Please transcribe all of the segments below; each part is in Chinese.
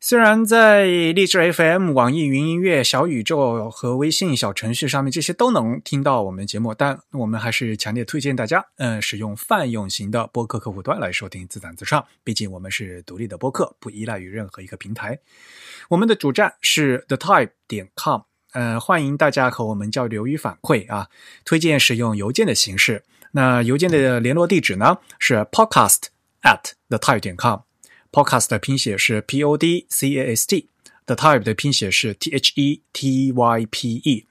虽然在荔枝 FM、网易云音乐、小宇宙和微信小程序上面这些都能听到我们节目，但我们还是强烈推荐大家，嗯，使用泛用型的播客客户端来收听自弹自唱。毕竟我们是独立的播客，不依赖于任何一个平台。我们的主站是 thetype 点 com，呃，欢迎大家和我们交流与反馈啊。推荐使用邮件的形式，那邮件的联络地址呢是 podcast at thetype 点 com。Podcast 的拼写是 P O D C A S T，The Type 的拼写是 T H E T Y P E。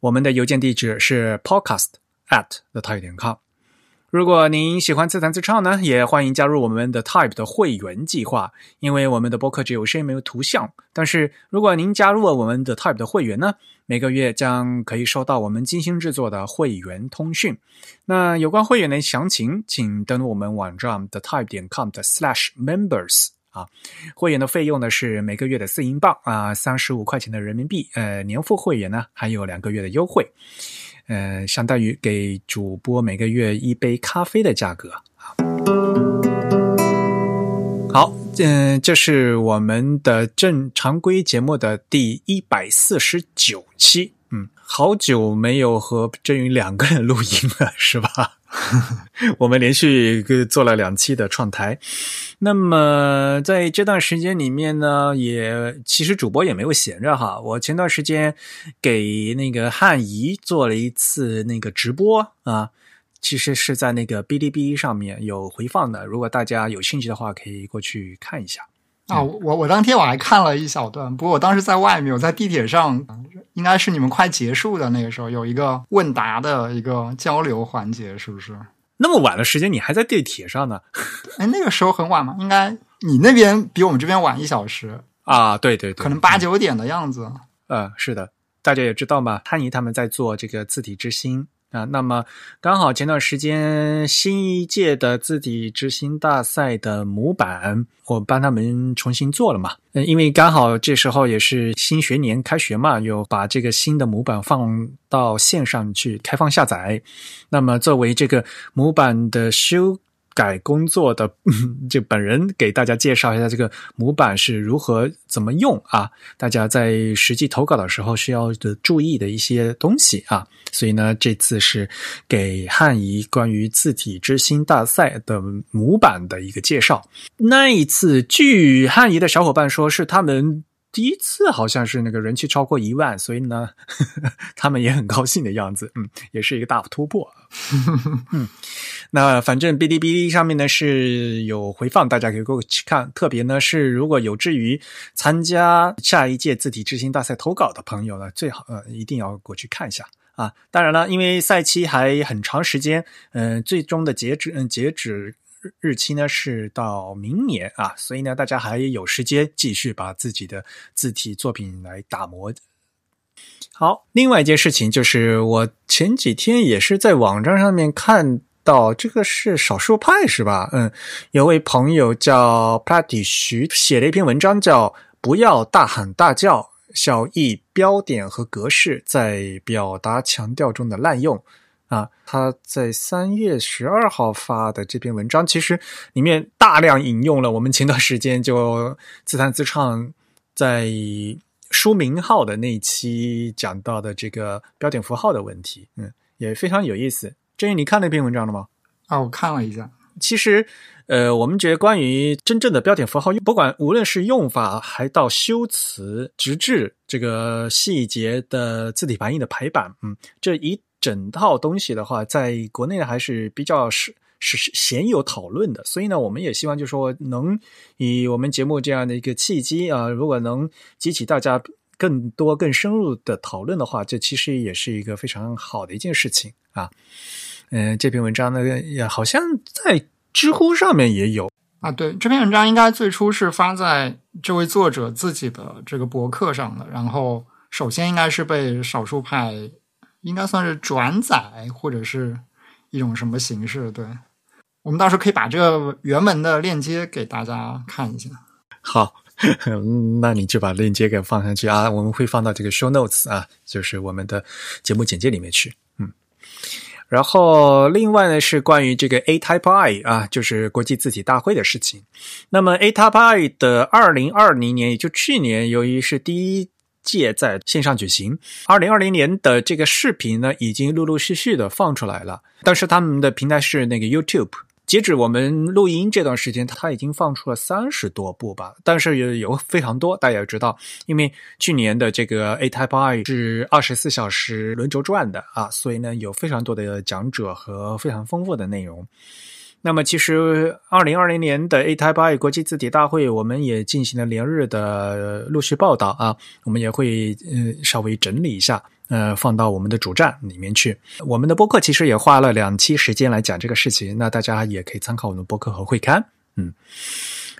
我们的邮件地址是 podcast at the type 点 com。如果您喜欢自弹自唱呢，也欢迎加入我们的 Type 的会员计划。因为我们的播客只有声音没有图像，但是如果您加入了我们的 Type 的会员呢，每个月将可以收到我们精心制作的会员通讯。那有关会员的详情，请登录我们网站 the type 点 com 的 slash members 啊。会员的费用呢是每个月的四英镑啊，三十五块钱的人民币。呃，年付会员呢还有两个月的优惠。呃，相当于给主播每个月一杯咖啡的价格啊。好，嗯，这是我们的正常规节目的第一百四十九期。嗯，好久没有和真云两个人录音了，是吧？我们连续做了两期的创台。那么在这段时间里面呢，也其实主播也没有闲着哈。我前段时间给那个汉仪做了一次那个直播啊，其实是在那个哔哩哔哩上面有回放的。如果大家有兴趣的话，可以过去看一下。啊，我我当天我还看了一小段，不过我当时在外面，我在地铁上，应该是你们快结束的那个时候，有一个问答的一个交流环节，是不是？那么晚的时间，你还在地铁上呢？哎，那个时候很晚吗？应该你那边比我们这边晚一小时啊？对对对，可能八九点的样子。呃，是的，大家也知道嘛，潘怡他们在做这个字体之星。啊，那么刚好前段时间新一届的字体之星大赛的模板，我帮他们重新做了嘛。嗯，因为刚好这时候也是新学年开学嘛，有把这个新的模板放到线上去开放下载。那么作为这个模板的修。改工作的 就本人给大家介绍一下这个模板是如何怎么用啊？大家在实际投稿的时候需要的注意的一些东西啊。所以呢，这次是给汉仪关于字体之星大赛的模板的一个介绍。那一次，据汉仪的小伙伴说，是他们。第一次好像是那个人气超过一万，所以呢呵呵，他们也很高兴的样子，嗯，也是一个大突破。嗯，那反正哔哩哔哩上面呢是有回放，大家可以过去看。特别呢是如果有志于参加下一届字体之星大赛投稿的朋友呢，最好呃一定要过去看一下啊。当然了，因为赛期还很长时间，嗯，最终的截止嗯截止。日期呢是到明年啊，所以呢，大家还有时间继续把自己的字体作品来打磨。好，另外一件事情就是，我前几天也是在网站上面看到，这个是少数派是吧？嗯，有位朋友叫 Patty 徐写了一篇文章，叫“不要大喊大叫，小意标点和格式在表达强调中的滥用”。啊，他在三月十二号发的这篇文章，其实里面大量引用了我们前段时间就自弹自唱在书名号的那一期讲到的这个标点符号的问题，嗯，也非常有意思。郑宇，你看那篇文章了吗？啊，我看了一下。其实，呃，我们觉得关于真正的标点符号，不管无论是用法，还到修辞，直至这个细节的字体排印的排版，嗯，这一。整套东西的话，在国内还是比较是是是鲜有讨论的，所以呢，我们也希望就说能以我们节目这样的一个契机啊，如果能激起大家更多更深入的讨论的话，这其实也是一个非常好的一件事情啊。嗯，这篇文章呢，也好像在知乎上面也有啊。对，这篇文章应该最初是发在这位作者自己的这个博客上的，然后。首先应该是被少数派，应该算是转载或者是一种什么形式？对，我们到时候可以把这个原文的链接给大家看一下。好，那你就把链接给放上去啊，我们会放到这个 show notes 啊，就是我们的节目简介里面去。嗯，然后另外呢是关于这个 A Type I 啊，就是国际字体大会的事情。那么 A Type I 的二零二零年，也就去年，由于是第一届在线上举行，二零二零年的这个视频呢，已经陆陆续续的放出来了，但是他们的平台是那个 YouTube。截止我们录音这段时间，它已经放出了三十多部吧，但是有有非常多，大家也知道，因为去年的这个 A Type I 是二十四小时轮轴转的啊，所以呢有非常多的讲者和非常丰富的内容。那么，其实二零二零年的 A Type I 国际字体大会，我们也进行了连日的陆续报道啊，我们也会呃稍微整理一下。呃，放到我们的主站里面去。我们的播客其实也花了两期时间来讲这个事情，那大家也可以参考我们的播客和会刊。嗯，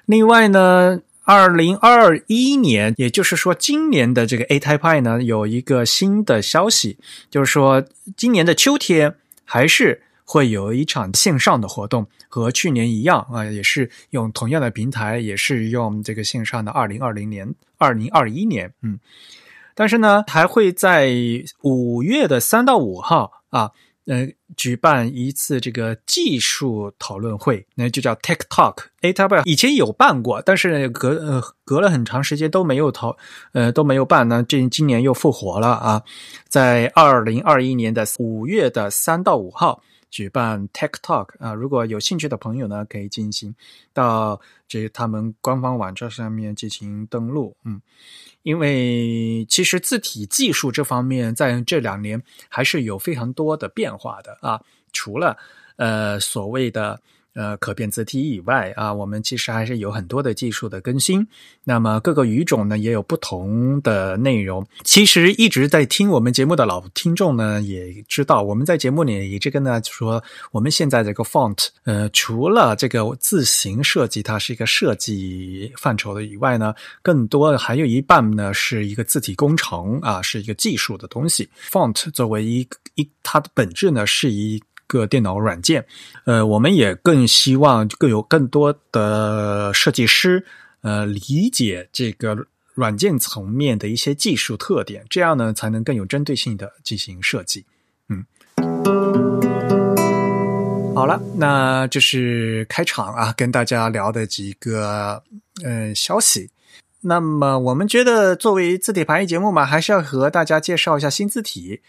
另外呢，二零二一年，也就是说今年的这个 A Type I 呢，有一个新的消息，就是说今年的秋天还是会有一场线上的活动，和去年一样啊，也是用同样的平台，也是用这个线上的二零二零年、二零二一年，嗯。但是呢，还会在五月的三到五号啊，呃，举办一次这个技术讨论会，那就叫 Tech Talk。A T B 以前有办过，但是隔呃隔了很长时间都没有讨呃都没有办呢，这今年又复活了啊，在二零二一年的五月的三到五号举办 Tech Talk 啊，如果有兴趣的朋友呢，可以进行到这他们官方网站上面进行登录，嗯。因为其实字体技术这方面在这两年还是有非常多的变化的啊，除了呃所谓的。呃，可变字体以外啊，我们其实还是有很多的技术的更新。那么各个语种呢，也有不同的内容。其实一直在听我们节目的老听众呢，也知道我们在节目里一直跟大家说，我们现在这个 font，呃，除了这个字形设计，它是一个设计范畴的以外呢，更多还有一半呢是一个字体工程啊，是一个技术的东西。font 作为一一，它的本质呢是一。个电脑软件，呃，我们也更希望更有更多的设计师，呃，理解这个软件层面的一些技术特点，这样呢，才能更有针对性的进行设计。嗯，好了，那这是开场啊，跟大家聊的几个呃消息。那么我们觉得，作为字体排异节目嘛，还是要和大家介绍一下新字体。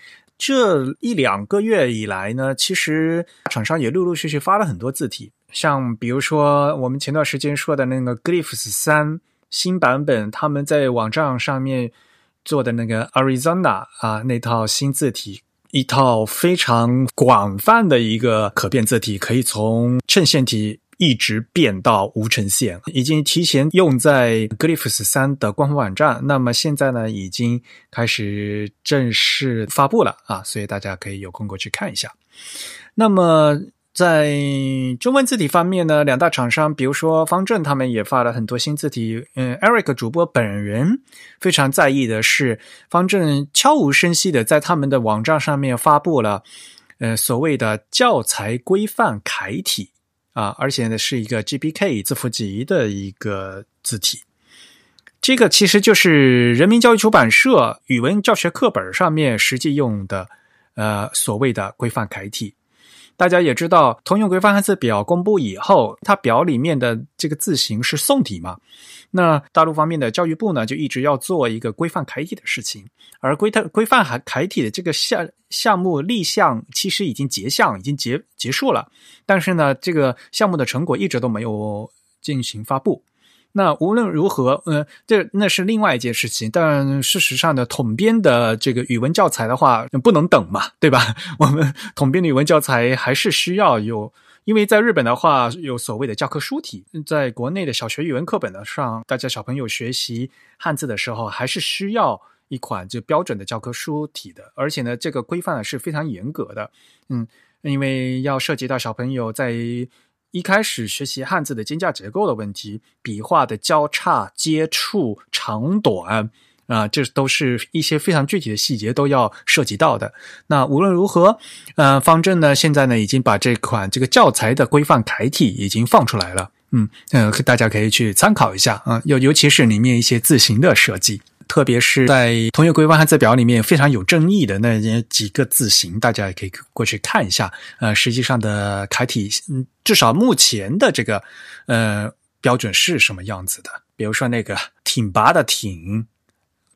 这一两个月以来呢，其实厂商也陆陆续续发了很多字体，像比如说我们前段时间说的那个 Glyphs 三新版本，他们在网站上面做的那个 Arizona 啊那套新字体，一套非常广泛的一个可变字体，可以从衬线体。一直变到无衬线，已经提前用在 Glyphs 三的官方网站。那么现在呢，已经开始正式发布了啊，所以大家可以有空过去看一下。那么在中文字体方面呢，两大厂商，比如说方正，他们也发了很多新字体。嗯，Eric 主播本人非常在意的是，方正悄无声息的在他们的网站上面发布了，呃，所谓的教材规范楷体。啊，而且呢，是一个 GBK 字符集的一个字体，这个其实就是人民教育出版社语文教学课本上面实际用的，呃，所谓的规范楷体。大家也知道，通用规范汉字表公布以后，它表里面的这个字形是宋体嘛？那大陆方面的教育部呢，就一直要做一个规范楷体的事情，而规范规范楷楷体的这个项项目立项其实已经结项，已经结结束了，但是呢，这个项目的成果一直都没有进行发布。那无论如何，呃，这那是另外一件事情。但事实上呢，统编的这个语文教材的话，不能等嘛，对吧？我们统编的语文教材还是需要有，因为在日本的话，有所谓的教科书体，在国内的小学语文课本的上，大家小朋友学习汉字的时候，还是需要一款就标准的教科书体的，而且呢，这个规范是非常严格的。嗯，因为要涉及到小朋友在。一开始学习汉字的间架结构的问题，笔画的交叉、接触长短，啊，这都是一些非常具体的细节都要涉及到的。那无论如何，呃，方正呢现在呢已经把这款这个教材的规范楷体已经放出来了，嗯，呃，大家可以去参考一下啊，尤尤其是里面一些字形的设计。特别是在同学规范汉字表里面非常有争议的那几个字形，大家也可以过去看一下。呃，实际上的楷体，嗯，至少目前的这个呃标准是什么样子的？比如说那个挺拔的挺，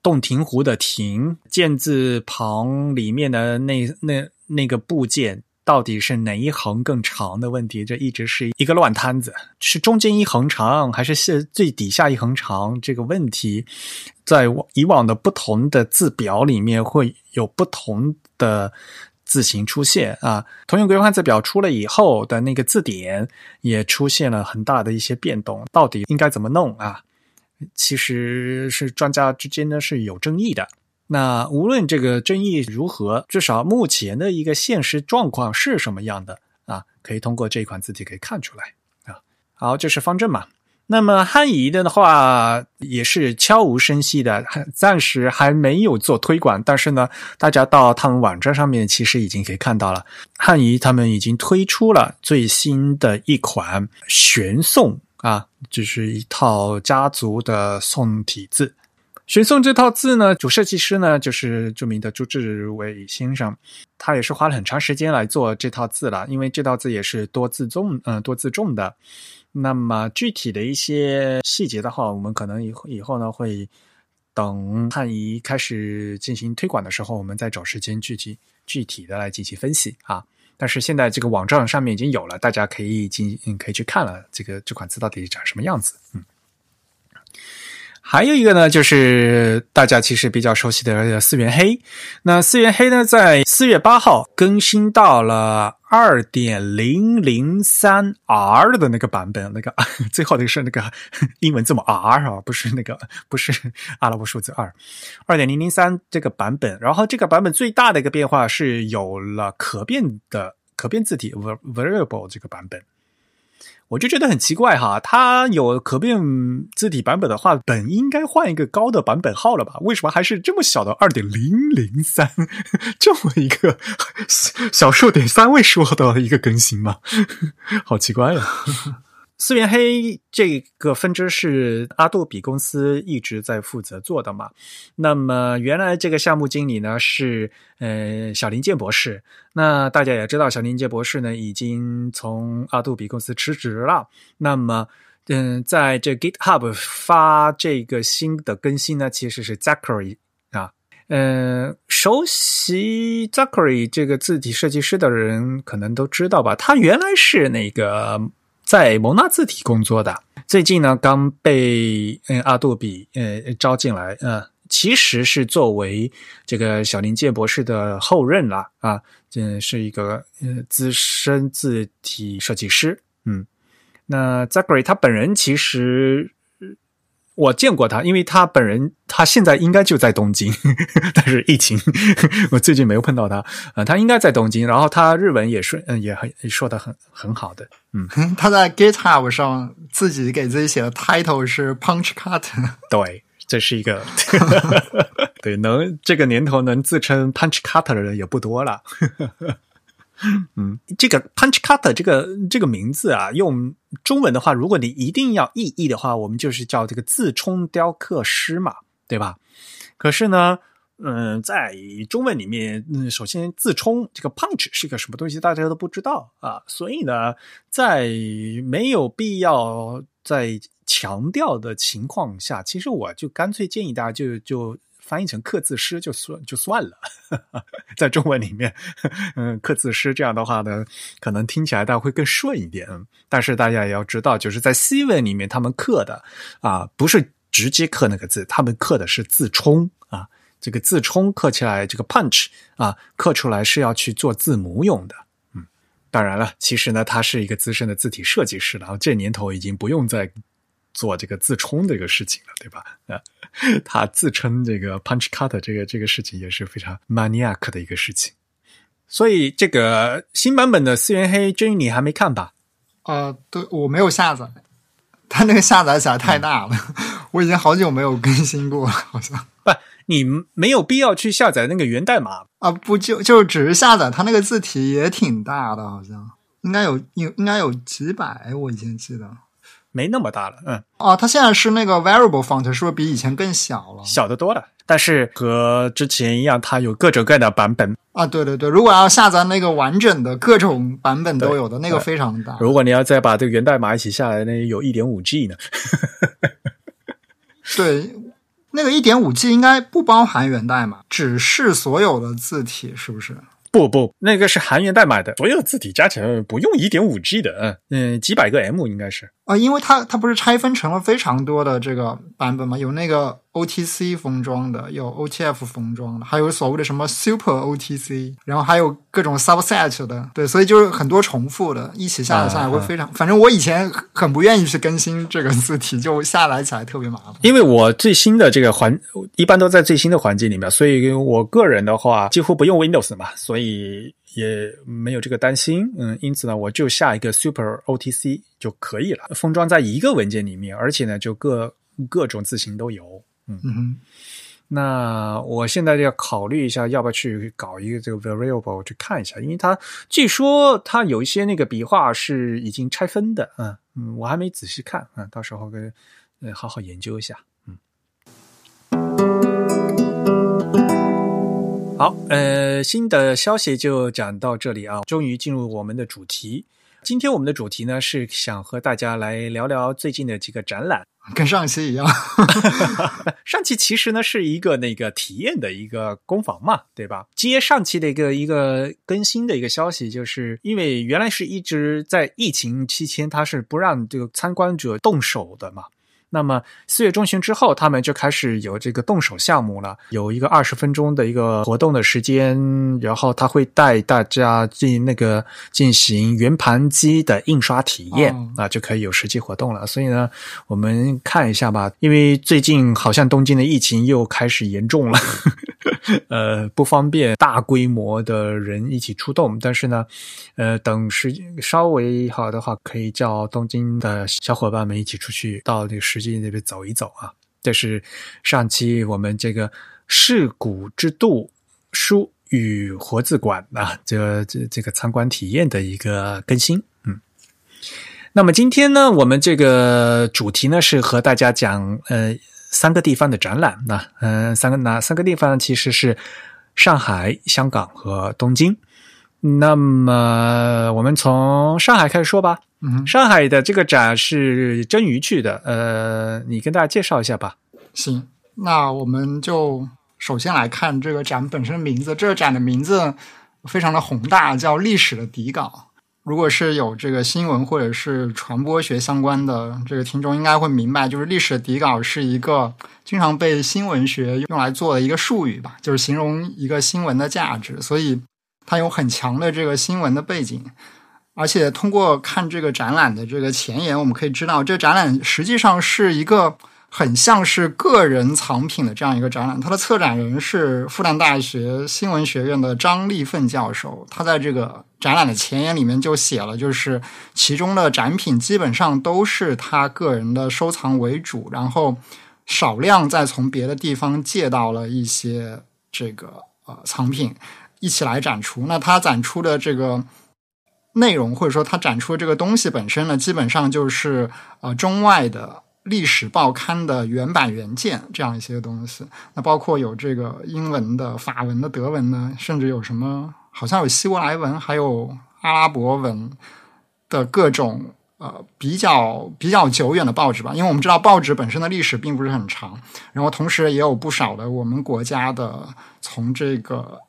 洞庭湖的庭，剑字旁里面的那那那个部件。到底是哪一横更长的问题？这一直是一个乱摊子，是中间一横长还是是最底下一横长？这个问题，在以往的不同的字表里面会有不同的字形出现啊。通用规范字表出了以后的那个字典也出现了很大的一些变动，到底应该怎么弄啊？其实是专家之间呢是有争议的。那无论这个争议如何，至少目前的一个现实状况是什么样的啊？可以通过这一款字体可以看出来啊。好，这是方正嘛。那么汉仪的话也是悄无声息的，暂时还没有做推广。但是呢，大家到他们网站上面其实已经可以看到了，汉仪他们已经推出了最新的一款玄宋啊，就是一套家族的宋体字。玄宋这套字呢，主设计师呢就是著名的朱志伟先生，他也是花了很长时间来做这套字了，因为这套字也是多字重，嗯，多字重的。那么具体的一些细节的话，我们可能以后以后呢会等汉仪开始进行推广的时候，我们再找时间具体具体的来进行分析啊。但是现在这个网站上面已经有了，大家可以进可以去看了，这个这款字到底长什么样子，嗯。还有一个呢，就是大家其实比较熟悉的四元黑。那四元黑呢，在四月八号更新到了二点零零三 R 的那个版本，那个 最后的是那个 英文字母 R 啊，不是那个 不是阿拉伯数字二，二点零零三这个版本。然后这个版本最大的一个变化是有了可变的可变字体 variable 这个版本。我就觉得很奇怪哈，它有可变字体版本的话，本应该换一个高的版本号了吧？为什么还是这么小的二点零零三，这么一个小数点三位数的一个更新吗？好奇怪呀！思源黑这个分支是阿杜比公司一直在负责做的嘛？那么原来这个项目经理呢是呃小林健博士。那大家也知道，小林健博士呢已经从阿杜比公司辞职了。那么嗯，在这 GitHub 发这个新的更新呢，其实是 Zachary 啊。嗯，熟悉 Zachary 这个字体设计师的人可能都知道吧？他原来是那个。在蒙纳字体工作的，最近呢刚被嗯阿杜比呃招进来，呃，其实是作为这个小林健博士的后任了啊，这是一个呃资深字体设计师，嗯，那 Zachary 他本人其实。我见过他，因为他本人他现在应该就在东京，但是疫情，我最近没有碰到他。呃，他应该在东京，然后他日文也是，嗯，也很说的很很好的。嗯，他在 GitHub 上自己给自己写的 title 是 Punch Cut。对，这是一个，对，能这个年头能自称 Punch Cut 的人也不多了。嗯，这个 Punch Cutter 这个这个名字啊，用中文的话，如果你一定要意译的话，我们就是叫这个自冲雕刻师嘛，对吧？可是呢，嗯，在中文里面，嗯，首先自冲这个 Punch 是个什么东西，大家都不知道啊，所以呢，在没有必要在强调的情况下，其实我就干脆建议大家就就。翻译成刻字师就算就算了，在中文里面，嗯，刻字师这样的话呢，可能听起来大家会更顺一点。但是大家也要知道，就是在西文里面，他们刻的啊，不是直接刻那个字，他们刻的是字冲啊。这个字冲刻起来，这个 punch 啊，刻出来是要去做字母用的。嗯，当然了，其实呢，他是一个资深的字体设计师了，这年头已经不用再。做这个自充这个事情了，对吧？啊，他自称这个 punch cut 这个这个事情也是非常 maniac 的一个事情。所以这个新版本的四元黑，真你还没看吧？呃，对我没有下载，它那个下载起来太大了，我已经好久没有更新过了，好像不，你没有必要去下载那个源代码啊，不就就只是下载它那个字体也挺大的，好像应该有应应该有几百，我以前记得没那么大了，嗯，哦，它现在是那个 variable font，是不是比以前更小了？小的多了，但是和之前一样，它有各种各样的版本。啊，对对对，如果要下载那个完整的各种版本都有的那个非常大。如果你要再把这个源代码一起下来，那有一点五 G 呢。对，那个一点五 G 应该不包含源代码，只是所有的字体，是不是？不不，那个是含源代码的，所有字体加起来不用一点五 G 的，嗯嗯，几百个 M 应该是啊，因为它它不是拆分成了非常多的这个版本嘛，有那个。OTC 封装的，有 OTF 封装的，还有所谓的什么 Super OTC，然后还有各种 subset 的，对，所以就是很多重复的，一起下载下来会非常。反正我以前很不愿意去更新这个字体，就下载起来特别麻烦。因为我最新的这个环一般都在最新的环境里面，所以我个人的话几乎不用 Windows 嘛，所以也没有这个担心。嗯，因此呢，我就下一个 Super OTC 就可以了，封装在一个文件里面，而且呢，就各各种字型都有。嗯哼，那我现在要考虑一下，要不要去搞一个这个 variable 去看一下，因为它据说它有一些那个笔画是已经拆分的，嗯嗯，我还没仔细看，嗯，到时候跟呃好好研究一下，好，呃，新的消息就讲到这里啊，终于进入我们的主题。今天我们的主题呢是想和大家来聊聊最近的几个展览。跟上期一样，上期其实呢是一个那个体验的一个工坊嘛，对吧？接上期的一个一个更新的一个消息，就是因为原来是一直在疫情期间，它是不让这个参观者动手的嘛。那么四月中旬之后，他们就开始有这个动手项目了，有一个二十分钟的一个活动的时间，然后他会带大家进那个进行圆盘机的印刷体验啊，就可以有实际活动了。所以呢，我们看一下吧，因为最近好像东京的疫情又开始严重了。呃，不方便大规模的人一起出动，但是呢，呃，等时间稍微好的话，可以叫东京的小伙伴们一起出去到这个实际那边走一走啊。这是上期我们这个世古之度书与活字馆啊，这这这个参观体验的一个更新。嗯，那么今天呢，我们这个主题呢是和大家讲呃。三个地方的展览，那嗯，三个哪三个地方其实是上海、香港和东京。那么我们从上海开始说吧。嗯，上海的这个展是真鱼去的，呃，你跟大家介绍一下吧。行，那我们就首先来看这个展本身名字。这个展的名字非常的宏大，叫《历史的底稿》。如果是有这个新闻或者是传播学相关的这个听众，应该会明白，就是历史的底稿是一个经常被新闻学用来做的一个术语吧，就是形容一个新闻的价值，所以它有很强的这个新闻的背景。而且通过看这个展览的这个前言，我们可以知道，这展览实际上是一个。很像是个人藏品的这样一个展览，它的策展人是复旦大学新闻学院的张立奋教授。他在这个展览的前言里面就写了，就是其中的展品基本上都是他个人的收藏为主，然后少量再从别的地方借到了一些这个呃藏品一起来展出。那他展出的这个内容，或者说它展出的这个东西本身呢，基本上就是呃中外的。历史报刊的原版原件这样一些东西，那包括有这个英文的、法文的、德文呢，甚至有什么好像有希伯来文，还有阿拉伯文的各种呃比较比较久远的报纸吧。因为我们知道报纸本身的历史并不是很长，然后同时也有不少的我们国家的从这个。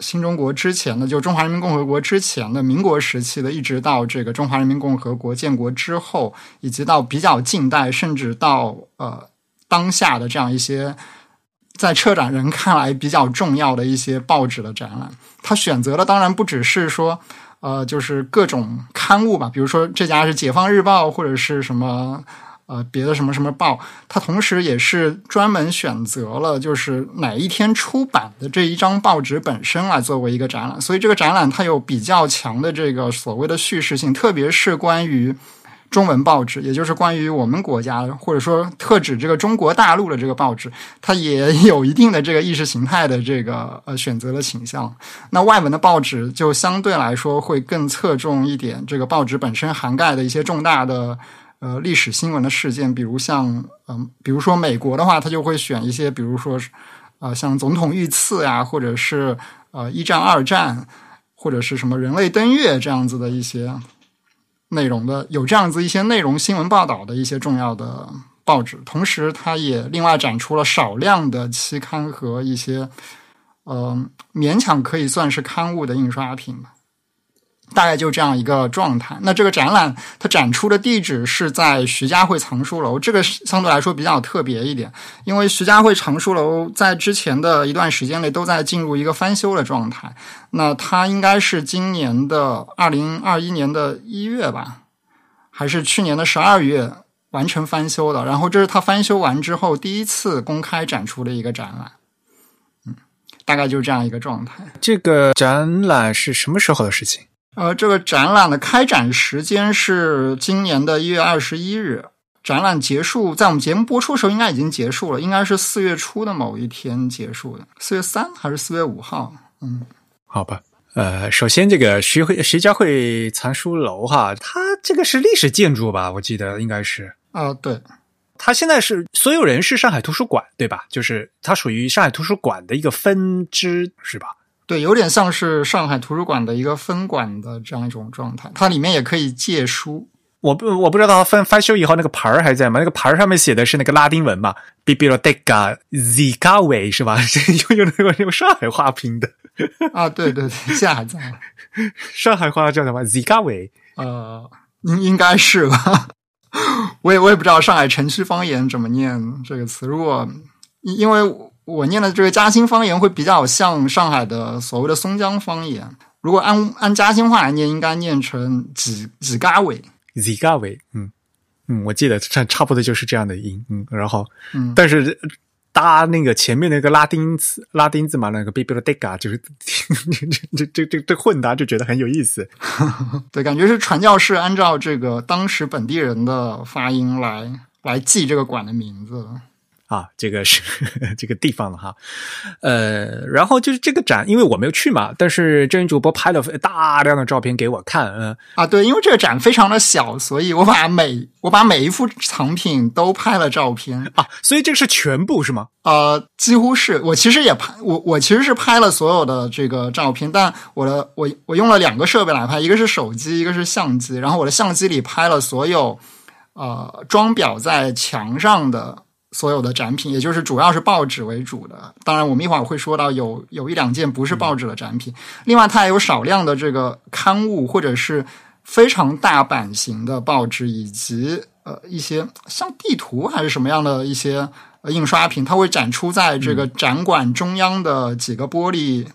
新中国之前的，就中华人民共和国之前的民国时期的，一直到这个中华人民共和国建国之后，以及到比较近代，甚至到呃当下的这样一些，在策展人看来比较重要的一些报纸的展览，他选择的当然不只是说呃就是各种刊物吧，比如说这家是《解放日报》或者是什么。呃，别的什么什么报，它同时也是专门选择了就是哪一天出版的这一张报纸本身来作为一个展览，所以这个展览它有比较强的这个所谓的叙事性，特别是关于中文报纸，也就是关于我们国家或者说特指这个中国大陆的这个报纸，它也 有一定的这个意识形态的这个呃选择的倾向。那外文的报纸就相对来说会更侧重一点，这个报纸本身涵盖的一些重大的呃历史新闻的事件，比如像嗯，比如说美国的话，他就会选一些，比如说呃像总统遇刺呀，或者是呃一战、二战，或者是什么人类登月这样子的一些。内容的有这样子一些内容新闻报道的一些重要的报纸，同时它也另外展出了少量的期刊和一些呃勉强可以算是刊物的印刷品吧。大概就这样一个状态。那这个展览它展出的地址是在徐家汇藏书楼，这个相对来说比较特别一点，因为徐家汇藏书楼在之前的一段时间内都在进入一个翻修的状态。那它应该是今年的二零二一年的一月吧，还是去年的十二月完成翻修的？然后这是它翻修完之后第一次公开展出的一个展览。嗯，大概就是这样一个状态。这个展览是什么时候的事情？呃，这个展览的开展时间是今年的一月二十一日，展览结束在我们节目播出的时候应该已经结束了，应该是四月初的某一天结束的，四月三还是四月五号？嗯，好吧。呃，首先这个徐汇徐家汇藏书楼哈，它这个是历史建筑吧？我记得应该是啊，对，它现在是所有人是上海图书馆对吧？就是它属于上海图书馆的一个分支是吧？对，有点像是上海图书馆的一个分馆的这样一种状态，它里面也可以借书。我不我不知道它翻翻修以后那个牌儿还在吗？那个牌儿上面写的是那个拉丁文嘛，Biblioteca Zigawe 是吧？用用那个用上海话拼的啊？对对对，现在还在。上海话叫什么？Zigawe？呃，应应该是吧？我也我也不知道上海城区方言怎么念这个词。如果因为。我念的这个嘉兴方言会比较像上海的所谓的松江方言。如果按按嘉兴话来念，应该念成几几嘎尾，几嘎尾。嗯嗯，我记得差差不多就是这样的音。嗯，然后嗯，但是搭那个前面那个拉丁词拉丁字嘛，那个 biblioteca 就是 这这这这混搭就觉得很有意思。对，感觉是传教士按照这个当时本地人的发音来来记这个馆的名字。啊，这个是 这个地方了哈，呃，然后就是这个展，因为我没有去嘛，但是真人主播拍了大量的照片给我看，嗯，啊，对，因为这个展非常的小，所以我把每我把每一幅藏品都拍了照片啊，所以这个是全部是吗？呃，几乎是我其实也拍，我我其实是拍了所有的这个照片，但我的我我用了两个设备来拍，一个是手机，一个是相机，然后我的相机里拍了所有呃装裱在墙上的。所有的展品，也就是主要是报纸为主的。当然，我们一会儿会说到有有一两件不是报纸的展品。另外，它还有少量的这个刊物，或者是非常大版型的报纸，以及呃一些像地图还是什么样的一些印刷品，它会展出在这个展馆中央的几个玻璃。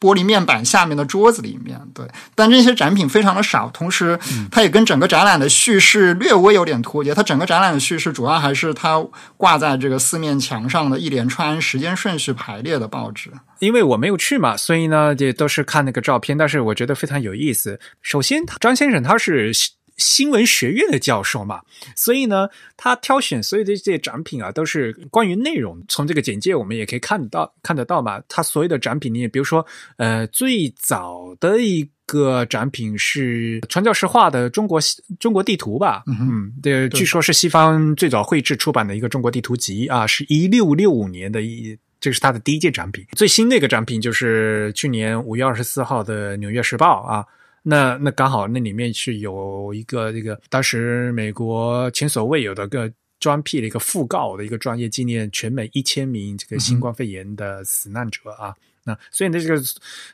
玻璃面板下面的桌子里面，对，但这些展品非常的少，同时它也跟整个展览的叙事略微有点脱节。它整个展览的叙事主要还是它挂在这个四面墙上的一连串时间顺序排列的报纸。因为我没有去嘛，所以呢，也都是看那个照片，但是我觉得非常有意思。首先，张先生他是。新闻学院的教授嘛，所以呢，他挑选所有的这些展品啊，都是关于内容。从这个简介我们也可以看得到，看得到嘛。他所有的展品你也，比如说，呃，最早的一个展品是传教士画的中国中国地图吧？嗯，对，据说是西方最早绘制出版的一个中国地图集啊，是一六六五年的一，这是他的第一届展品。最新的一个展品就是去年五月二十四号的《纽约时报》啊。那那刚好，那里面是有一个这个当时美国前所未有的个专辟的一个讣告的一个专业纪念全美一千名这个新冠肺炎的死难者啊。那所以呢，这个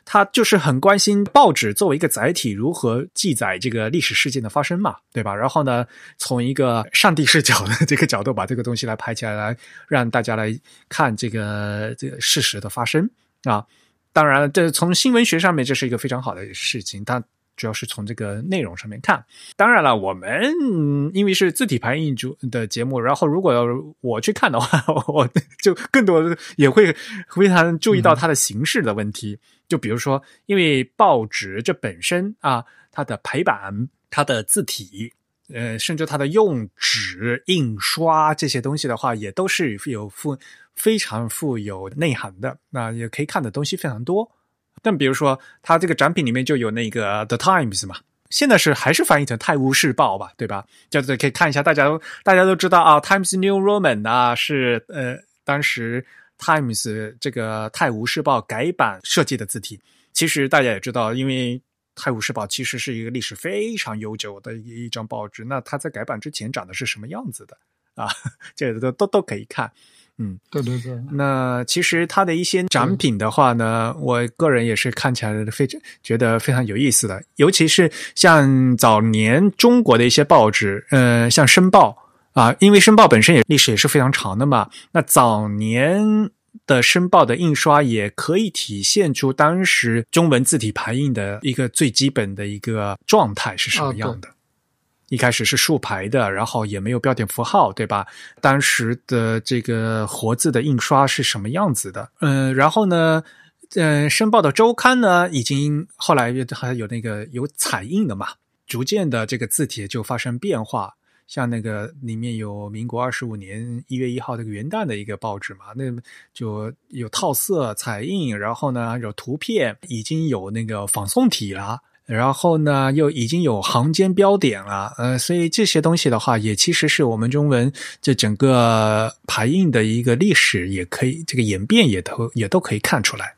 他就是很关心报纸作为一个载体如何记载这个历史事件的发生嘛，对吧？然后呢，从一个上帝视角的这个角度把这个东西来拍起来，来让大家来看这个这个事实的发生啊。当然，这从新闻学上面这是一个非常好的事情，但。主要是从这个内容上面看，当然了，我们因为是字体排印主的节目，然后如果要我去看的话，我就更多也会非常注意到它的形式的问题。就比如说，因为报纸这本身啊，它的排版、它的字体呃，甚至它的用纸、印刷这些东西的话，也都是有富非常富有内涵的。那也可以看的东西非常多。但比如说，它这个展品里面就有那个《The Times》嘛，现在是还是翻译成《泰晤士报》吧，对吧？叫做可以看一下，大家都大家都知道啊，《Times New Roman》啊是呃当时《Times》这个《泰晤士报》改版设计的字体。其实大家也知道，因为。《泰晤士报》其实是一个历史非常悠久的一一张报纸，那它在改版之前长的是什么样子的啊？这都都都可以看，嗯，对对对。那其实它的一些展品的话呢，我个人也是看起来非常觉得非常有意思的，尤其是像早年中国的一些报纸，呃，像《申报》啊，因为《申报》本身也历史也是非常长的嘛，那早年。的申报的印刷也可以体现出当时中文字体排印的一个最基本的一个状态是什么样的。一开始是竖排的，然后也没有标点符号，对吧？当时的这个活字的印刷是什么样子的？嗯，然后呢，嗯，申报的周刊呢，已经后来还有那个有彩印的嘛，逐渐的这个字体就发生变化。像那个里面有民国二十五年一月一号这个元旦的一个报纸嘛，那就有套色彩印，然后呢有图片，已经有那个仿宋体了，然后呢又已经有行间标点了，呃，所以这些东西的话，也其实是我们中文这整个排印的一个历史，也可以这个演变也都也都可以看出来。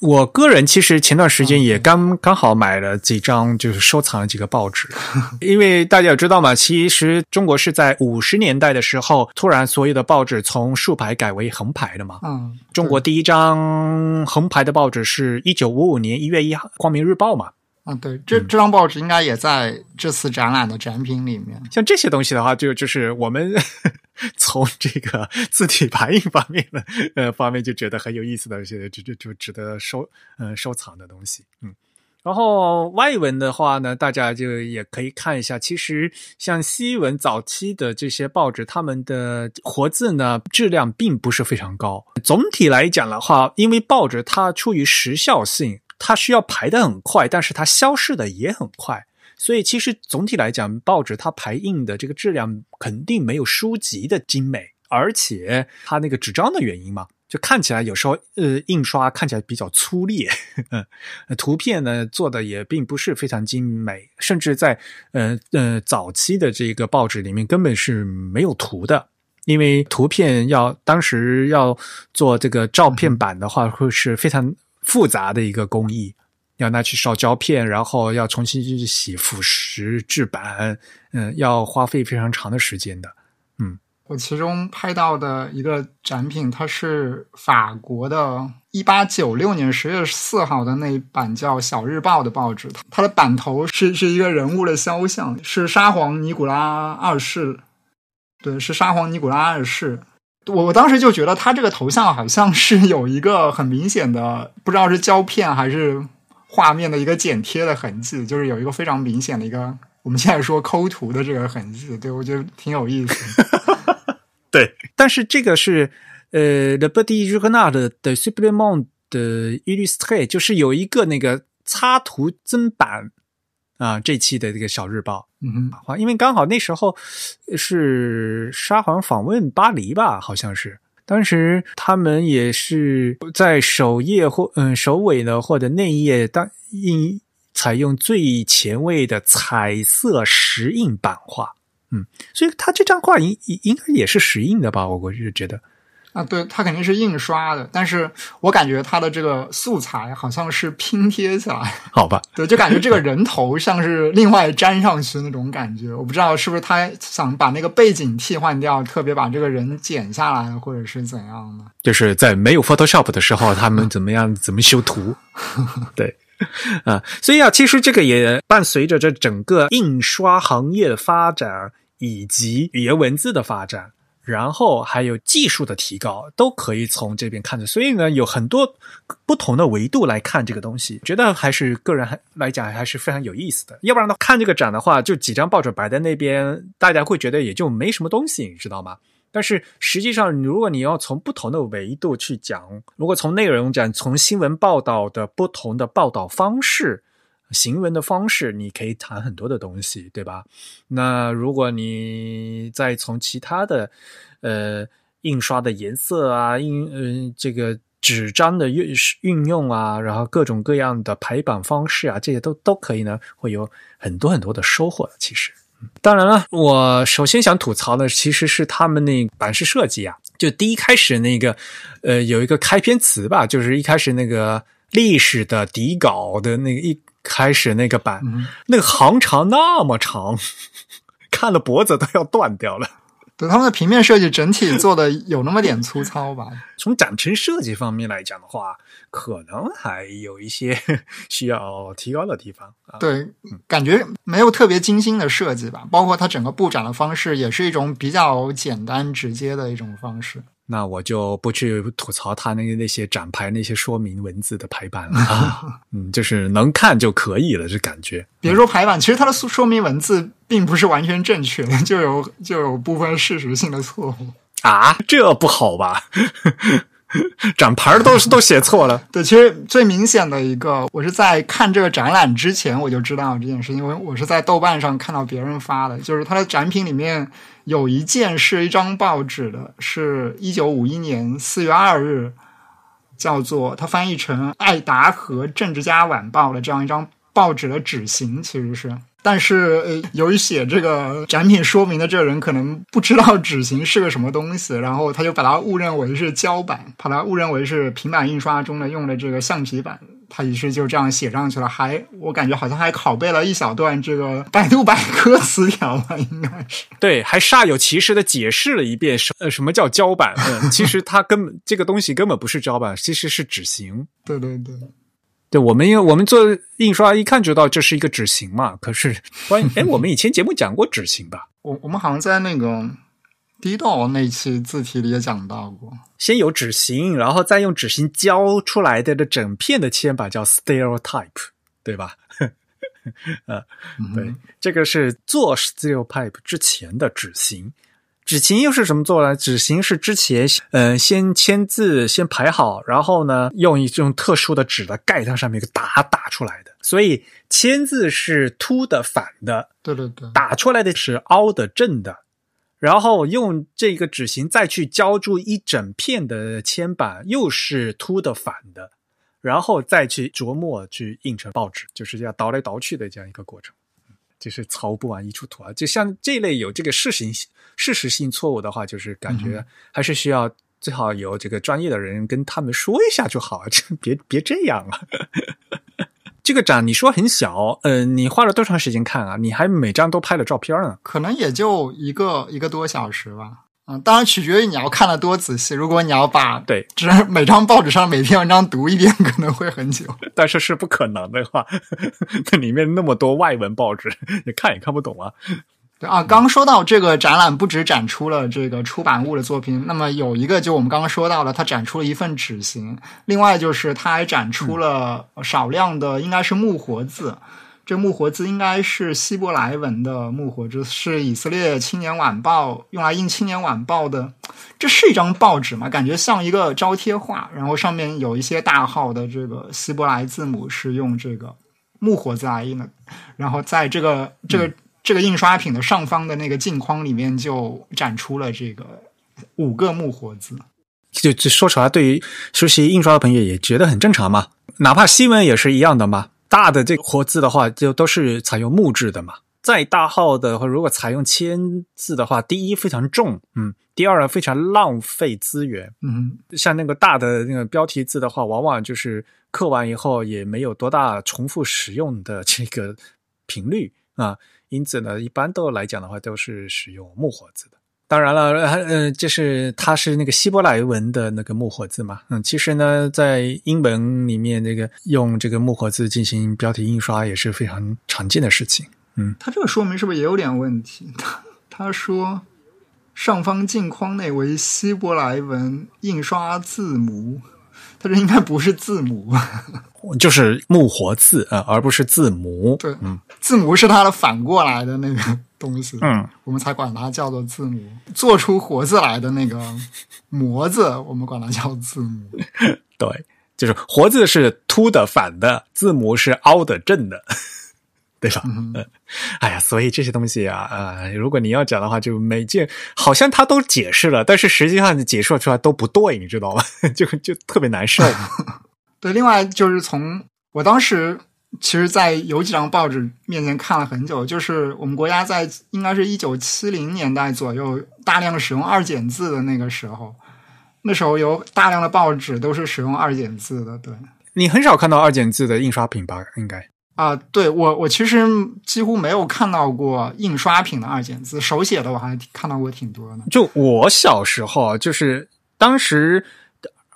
我个人其实前段时间也刚刚好买了几张，就是收藏了几个报纸，因为大家也知道嘛，其实中国是在五十年代的时候，突然所有的报纸从竖排改为横排的嘛。嗯，中国第一张横排的报纸是一九五五年一月一号《光明日报》嘛。啊，对，这这张报纸应该也在这次展览的展品里面。像这些东西的话，就就是我们 从这个字体排印方面的呃方面就觉得很有意思的一些，就就就值得收嗯收藏的东西。嗯，然后外文的话呢，大家就也可以看一下。其实像西文早期的这些报纸，他们的活字呢质量并不是非常高。总体来讲的话，因为报纸它出于时效性。它需要排的很快，但是它消失的也很快，所以其实总体来讲，报纸它排印的这个质量肯定没有书籍的精美，而且它那个纸张的原因嘛，就看起来有时候呃印刷看起来比较粗劣，嗯，图片呢做的也并不是非常精美，甚至在呃呃早期的这个报纸里面根本是没有图的，因为图片要当时要做这个照片版的话，会是非常。复杂的一个工艺，要拿去烧胶片，然后要重新去洗、腐蚀、制版，嗯，要花费非常长的时间的。嗯，我其中拍到的一个展品，它是法国的1896年10月4号的那一版叫《小日报》的报纸，它的版头是是一个人物的肖像，是沙皇尼古拉二世，对，是沙皇尼古拉二世。我我当时就觉得他这个头像好像是有一个很明显的，不知道是胶片还是画面的一个剪贴的痕迹，就是有一个非常明显的一个我们现在说抠图的这个痕迹。对我觉得挺有意思。对，但是这个是呃，Le Petit Journal 的 Supplement 的 Illustré，就是有一个那个插图增版。啊，这期的这个小日报，嗯哼，因为刚好那时候是沙皇访问巴黎吧，好像是，当时他们也是在首页或嗯首尾呢或者内页当印采用最前卫的彩色石印版画，嗯，所以他这张画应应该也是石印的吧，我我是觉得。啊，对，它肯定是印刷的，但是我感觉它的这个素材好像是拼贴起来，好吧？对，就感觉这个人头像是另外粘上去那种感觉，我不知道是不是他想把那个背景替换掉，特别把这个人剪下来，或者是怎样的？就是在没有 Photoshop 的时候，他们怎么样怎么修图？对，啊，所以啊，其实这个也伴随着这整个印刷行业的发展以及语言文字的发展。然后还有技术的提高，都可以从这边看的。所以呢，有很多不同的维度来看这个东西，觉得还是个人还来讲还是非常有意思的。要不然呢，看这个展的话，就几张报纸摆在那边，大家会觉得也就没什么东西，你知道吗？但是实际上，如果你要从不同的维度去讲，如果从内容讲，从新闻报道的不同的报道方式。行文的方式，你可以谈很多的东西，对吧？那如果你再从其他的，呃，印刷的颜色啊，印呃这个纸张的运运用啊，然后各种各样的排版方式啊，这些都都可以呢，会有很多很多的收获。其实，当然了，我首先想吐槽的其实是他们那版式设计啊，就第一开始那个，呃，有一个开篇词吧，就是一开始那个历史的底稿的那个一。开始那个版，那个行长那么长，看了脖子都要断掉了。对他们的平面设计整体做的有那么点粗糙吧？从展陈设计方面来讲的话，可能还有一些 需要提高的地方。对，感觉没有特别精心的设计吧。包括它整个布展的方式，也是一种比较简单直接的一种方式。那我就不去吐槽他那个那些展牌那些说明文字的排版了啊，嗯，就是能看就可以了，这感觉。别说排版，其实它的说明文字并不是完全正确的，就有就有部分事实性的错误啊，这不好吧？展牌都是都写错了。对，其实最明显的一个，我是在看这个展览之前我就知道这件事，因为我是在豆瓣上看到别人发的，就是它的展品里面有一件是一张报纸的，是一九五一年四月二日，叫做它翻译成《爱达荷政治家晚报》的这样一张报纸的纸型，其实是。但是，呃，由于写这个展品说明的这个人可能不知道纸型是个什么东西，然后他就把它误认为是胶板，把它误认为是平板印刷中的用的这个橡皮板，他于是就这样写上去了。还我感觉好像还拷贝了一小段这个百度百科词条吧，应该是对，还煞有其事的解释了一遍什呃什么叫胶板。嗯，其实它根本这个东西根本不是胶板，其实是纸型。对对对。对我们，因为我们做印刷，一看就知道这是一个纸型嘛。可是，关于哎，我们以前节目讲过纸型吧？我我们好像在那个第一道那期字体里也讲到过。先有纸型，然后再用纸型教出来的的整片的铅板叫 stereotype，对吧？呃，对，这个是做 stereotype 之前的纸型。纸型又是什么做呢？纸型是之前，嗯，先签字，先排好，然后呢，用一种特殊的纸的盖它上面，一个打打出来的。所以签字是凸的、反的，对对对，打出来的是凹的、正的。然后用这个纸型再去浇筑一整片的铅板，又是凸的、反的，然后再去琢磨去印成报纸，就是这样倒来倒去的这样一个过程。就是草不完一处土啊！就像这类有这个事实性、事实性错误的话，就是感觉还是需要最好有这个专业的人跟他们说一下就好，这别别这样啊！这个展你说很小，呃，你花了多长时间看啊？你还每张都拍了照片呢？可能也就一个一个多小时吧。嗯，当然取决于你要看的多仔细。如果你要把对，只是每张报纸上每篇文章读一遍，可能会很久。但是是不可能的话，那里面那么多外文报纸，你看也看不懂啊。对啊，刚说到这个展览，不止展出了这个出版物的作品，那么有一个就我们刚刚说到了，它展出了一份纸型，另外就是它还展出了少量的，应该是木活字。这木活字应该是希伯来文的木活字，是以色列青年晚报用来印青年晚报的。这是一张报纸嘛？感觉像一个招贴画，然后上面有一些大号的这个希伯来字母是用这个木活字来印的。然后在这个这个这个印刷品的上方的那个镜框里面就展出了这个五个木活字。就就说出来，对于熟悉印刷的朋友也觉得很正常嘛。哪怕西文也是一样的嘛。大的这个活字的话，就都是采用木质的嘛。再大号的话，如果采用铅字的话，第一非常重，嗯，第二呢非常浪费资源，嗯。像那个大的那个标题字的话，往往就是刻完以后也没有多大重复使用的这个频率啊，因此呢，一般都来讲的话，都是使用木活字的。当然了，呃，就是它是那个希伯来文的那个木活字嘛，嗯，其实呢，在英文里面，这个用这个木活字进行标题印刷也是非常常见的事情，嗯。它这个说明是不是也有点问题？他他说上方镜框内为希伯来文印刷字母，他这应该不是字母，就是木活字啊，而不是字母。对，嗯，字母是它的反过来的那个。东西，嗯，我们才管它叫做字母。做出活字来的那个模子，我们管它叫字母。对，就是活字是凸的反的，字母是凹的正的，对吧？哎呀，所以这些东西啊，啊、如果你要讲的话，就每件好像他都解释了，但是实际上解释出来都不对，你知道吗？就就特别难受。对，另外就是从我当时其实，在有几张报纸面前看了很久，就是我们国家在应该是一九七零年代左右大量使用二简字的那个时候，那时候有大量的报纸都是使用二简字的，对。你很少看到二简字的印刷品吧？应该啊、对我我其实几乎没有看到过印刷品的二简字，手写的我还看到过挺多的。就我小时候啊，就是当时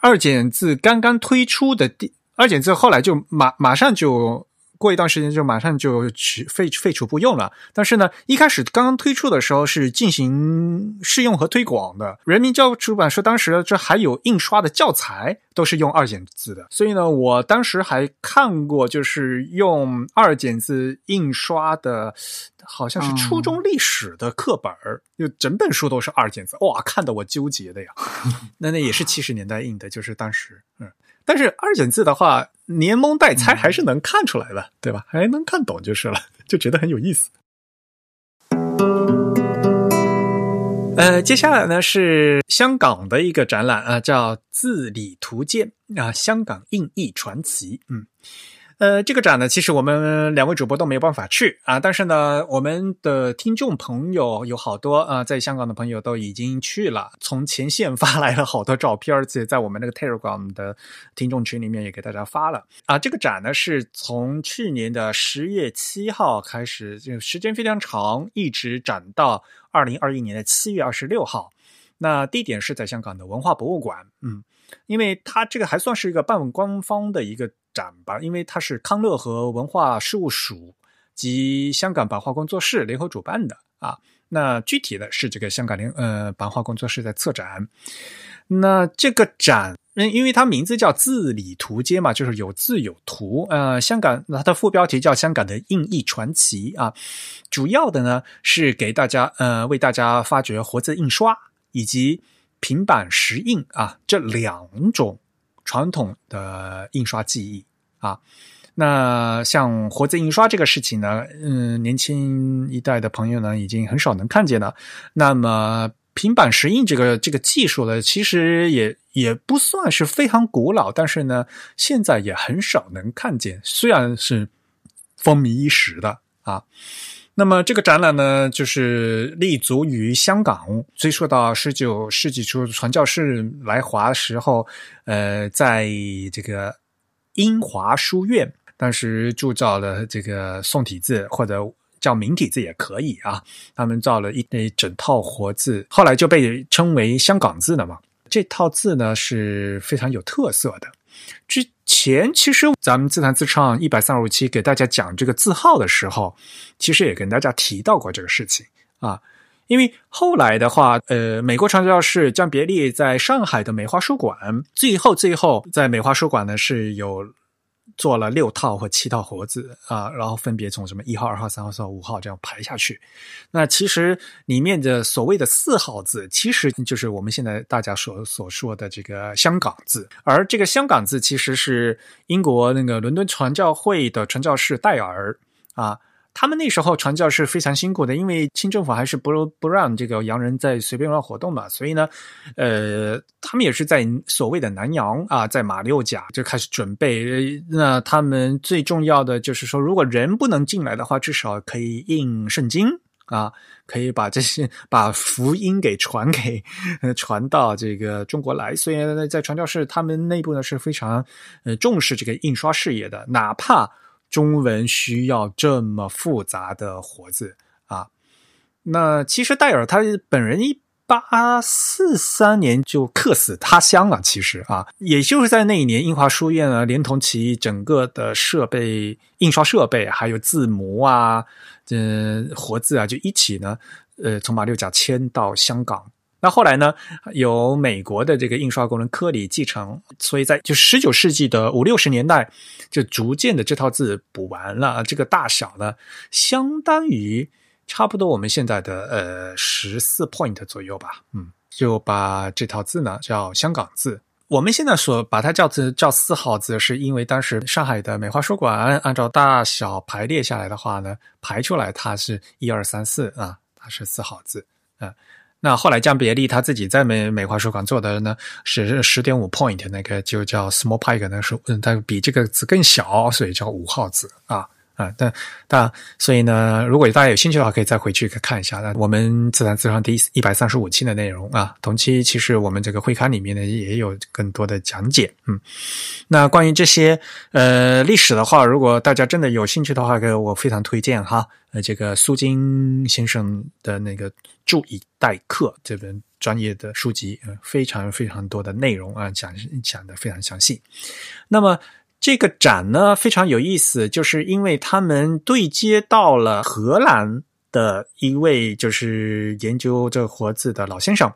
二简字刚刚推出的第二简字，后来就马马上就过一段时间就马上就取废废除不用了。但是呢，一开始刚刚推出的时候是进行试用和推广的。人民教育出版社当时这还有印刷的教材都是用二简字的，所以呢，我当时还看过就是用二简字印刷的。好像是初中历史的课本儿，就整本书都是二简字，哇，看得我纠结的呀。那那也是七十年代印的，就是当时，嗯，但是二简字的话，连蒙带猜还是能看出来的，对吧？还能看懂就是了，就觉得很有意思。呃，接下来呢是香港的一个展览啊，叫《字里图鉴》啊，香港印艺传奇，嗯。呃，这个展呢，其实我们两位主播都没有办法去啊，但是呢，我们的听众朋友有好多啊，在香港的朋友都已经去了，从前线发来了好多照片，而且在我们那个 Telegram 的听众群里面也给大家发了啊。这个展呢，是从去年的十月七号开始，就时间非常长，一直展到二零二一年的七月二十六号。那地点是在香港的文化博物馆，嗯，因为它这个还算是一个半官方的一个展吧，因为它是康乐和文化事务署及香港版画工作室联合主办的啊。那具体的是这个香港联呃版画工作室在策展。那这个展，嗯，因为它名字叫“字里图街”嘛，就是有字有图。呃，香港它的副标题叫“香港的印艺传奇”啊，主要的呢是给大家呃为大家发掘活字印刷。以及平板石印啊，这两种传统的印刷技艺啊，那像活字印刷这个事情呢，嗯，年轻一代的朋友呢，已经很少能看见了。那么平板石印这个这个技术呢，其实也也不算是非常古老，但是呢，现在也很少能看见，虽然是风靡一时的啊。那么这个展览呢，就是立足于香港，追溯到十九世纪初传教士来华时候，呃，在这个英华书院当时铸造了这个宋体字或者叫明体字也可以啊，他们造了一一整套活字，后来就被称为香港字了嘛。这套字呢是非常有特色的。之前其实咱们自弹自唱一百三十五期给大家讲这个字号的时候，其实也跟大家提到过这个事情啊。因为后来的话，呃，美国传教士江别利在上海的美华书馆，最后最后在美华书馆呢是有做了六套或七套活字啊，然后分别从什么一号、二号、三号、四号、五号这样排下去。那其实里面的所谓的四号字，其实就是我们现在大家所所说的这个香港字。而这个香港字其实是英国那个伦敦传教会的传教士戴尔啊。他们那时候传教是非常辛苦的，因为清政府还是不不让这个洋人在随便乱活动嘛，所以呢，呃，他们也是在所谓的南洋啊，在马六甲就开始准备。那他们最重要的就是说，如果人不能进来的话，至少可以印圣经啊，可以把这些把福音给传给传到这个中国来。所以呢，在传教士他们内部呢是非常呃重视这个印刷事业的，哪怕。中文需要这么复杂的活字啊？那其实戴尔他本人一八四三年就客死他乡了。其实啊，也就是在那一年，英华书院呢，连同其整个的设备、印刷设备，还有字模啊、嗯、呃、活字啊，就一起呢，呃，从马六甲迁到香港。那后来呢，由美国的这个印刷工人科里继承，所以在就十九世纪的五六十年代，就逐渐的这套字补完了。这个大小呢，相当于差不多我们现在的呃十四 point 左右吧，嗯，就把这套字呢叫香港字我们现在所把它叫字叫四号字，是因为当时上海的美华书馆按照大小排列下来的话呢，排出来它是一二三四啊，它是四号字啊。那后来江别利他自己在美美华书馆做的呢是十点五 point 那个就叫 small pike，那是嗯，它比这个字更小，所以叫五号字啊。啊，但但所以呢，如果大家有兴趣的话，可以再回去看一下。那我们自然自上第一百三十五期的内容啊，同期其实我们这个会刊里面呢也有更多的讲解。嗯，那关于这些呃历史的话，如果大家真的有兴趣的话，给我非常推荐哈。呃，这个苏金先生的那个《注以待客》这本专业的书籍，呃，非常非常多的内容啊，讲讲的非常详细。那么。这个展呢非常有意思，就是因为他们对接到了荷兰的一位就是研究这活字的老先生，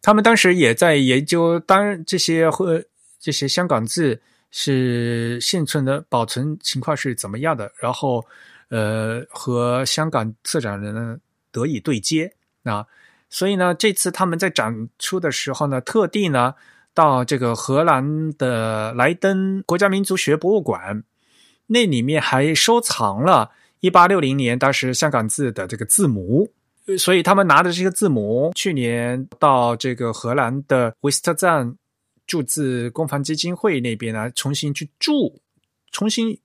他们当时也在研究，当这些或这些香港字是现存的保存情况是怎么样的，然后呃和香港策展人得以对接。啊，所以呢这次他们在展出的时候呢，特地呢。到这个荷兰的莱登国家民族学博物馆，那里面还收藏了1860年当时香港字的这个字母，所以他们拿着这个字母，去年到这个荷兰的威斯特赞注字公房基金会那边呢，重新去注，重新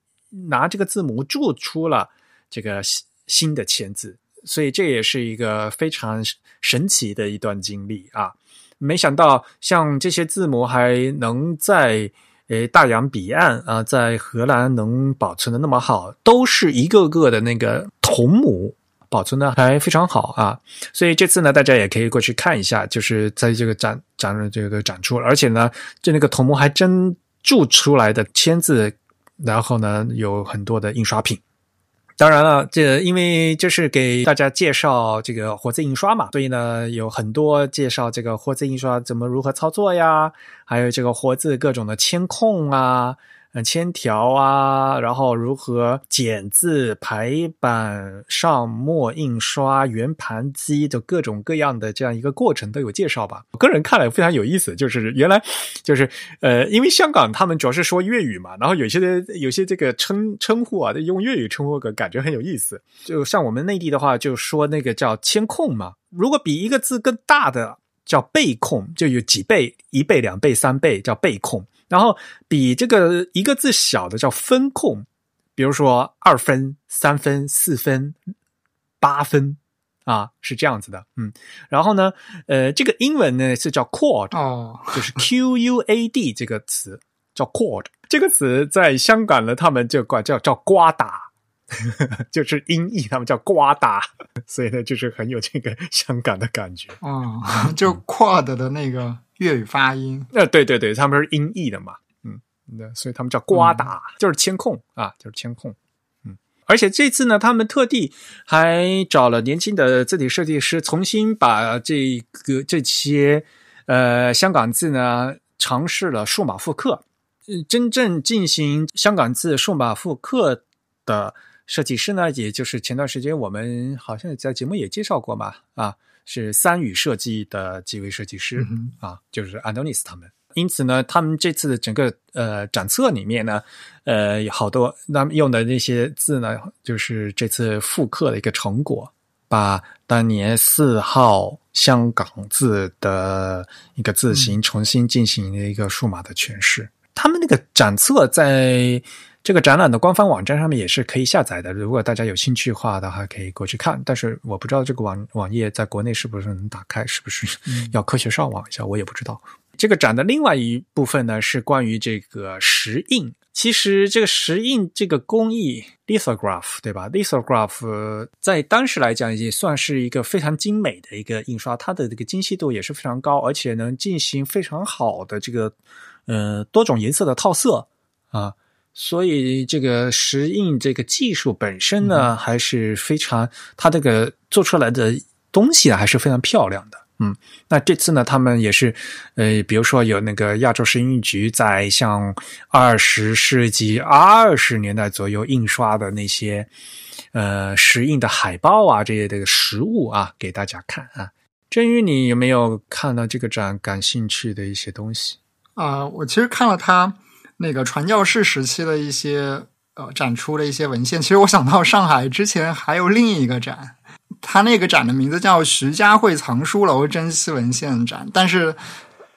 拿这个字母注出了这个新新的签字，所以这也是一个非常神奇的一段经历啊。没想到，像这些字母还能在诶大洋彼岸啊，在荷兰能保存的那么好，都是一个个的那个铜母，保存的还非常好啊。所以这次呢，大家也可以过去看一下，就是在这个展展这个展出，而且呢，就那个铜母还真铸出来的签字，然后呢，有很多的印刷品。当然了，这因为就是给大家介绍这个活字印刷嘛，所以呢有很多介绍这个活字印刷怎么如何操作呀，还有这个活字各种的签控啊。嗯，铅条啊，然后如何剪字、排版、上墨、印刷、圆盘机的各种各样的这样一个过程都有介绍吧。我个人看了非常有意思，就是原来就是呃，因为香港他们主要是说粤语嘛，然后有些有些这个称称呼啊，用粤语称呼个感觉很有意思。就像我们内地的话，就说那个叫签控嘛，如果比一个字更大的叫倍控，就有几倍、一倍、两倍、三倍叫倍控。然后比这个一个字小的叫分控，比如说二分、三分、四分、八分啊，是这样子的。嗯，然后呢，呃，这个英文呢是叫 quad，哦，就是 Q U A D 这个词叫 quad，这个词在香港呢，他们就管叫叫瓜打，就是音译，他们叫瓜打，所以呢，就是很有这个香港的感觉。哦，就 quad 的那个。粤语发音，呃，对对对，他们是音译的嘛，嗯，那所以他们叫刮打，就是铅控啊，就是铅控，嗯，而且这次呢，他们特地还找了年轻的字体设计师，重新把这个这些呃香港字呢尝试了数码复刻，真正进行香港字数码复刻的设计师呢，也就是前段时间我们好像在节目也介绍过嘛，啊。是三语设计的几位设计师啊，就是安东尼斯他们。因此呢，他们这次整个呃展册里面呢，呃，好多他们用的那些字呢，就是这次复刻的一个成果，把当年四号香港字的一个字形重新进行了一个数码的诠释。他们那个展册在。这个展览的官方网站上面也是可以下载的，如果大家有兴趣的话的话，可以过去看。但是我不知道这个网网页在国内是不是能打开，是不是 要科学上网一下，我也不知道。这个展的另外一部分呢，是关于这个石印。其实这个石印这个工艺，lithograph 对吧？lithograph 在当时来讲也算是一个非常精美的一个印刷，它的这个精细度也是非常高，而且能进行非常好的这个呃多种颜色的套色啊。所以，这个石印这个技术本身呢，还是非常，它这个做出来的东西呢，还是非常漂亮的。嗯，那这次呢，他们也是，呃，比如说有那个亚洲石印局在像二十世纪二十年代左右印刷的那些，呃，石印的海报啊，这些这个实物啊，给大家看啊。真宇，你有没有看到这个展感兴趣的一些东西？啊，我其实看了他那个传教士时期的一些呃展出的一些文献，其实我想到上海之前还有另一个展，它那个展的名字叫徐家汇藏书楼珍稀文献展，但是。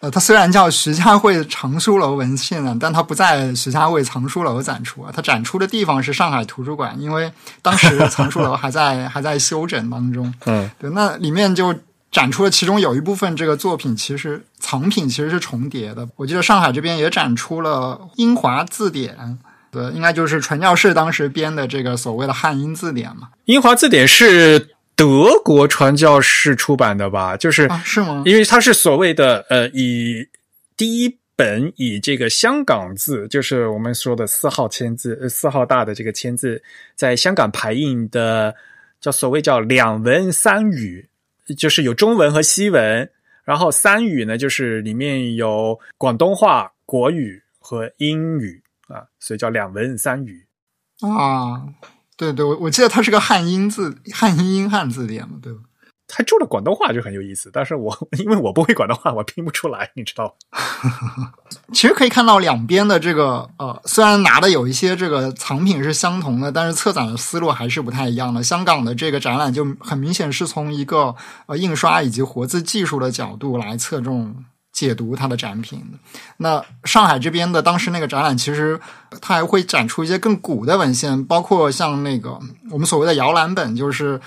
呃，它虽然叫徐家汇藏书楼文献展，但它不在徐家汇藏书楼展出啊。它展出的地方是上海图书馆，因为当时藏书楼还在 还在修整当中。嗯，对，那里面就展出了其中有一部分这个作品，其实藏品其实是重叠的。我记得上海这边也展出了英华字典，对，应该就是传教士当时编的这个所谓的汉英字典嘛。英华字典是。德国传教士出版的吧，就是是吗？因为它是所谓的呃，以第一本以这个香港字，就是我们说的四号签字，四号大的这个签字，在香港排印的，叫所谓叫两文三语，就是有中文和西文，然后三语呢，就是里面有广东话、国语和英语啊，所以叫两文三语啊。对对，我我记得它是个汉英字汉英英汉字典嘛，对吧？他注了广东话就很有意思，但是我因为我不会广东话，我拼不出来，你知道？其实可以看到两边的这个呃，虽然拿的有一些这个藏品是相同的，但是策展的思路还是不太一样的。香港的这个展览就很明显是从一个呃印刷以及活字技术的角度来侧重。解读它的展品。那上海这边的当时那个展览，其实它还会展出一些更古的文献，包括像那个我们所谓的摇篮本，就是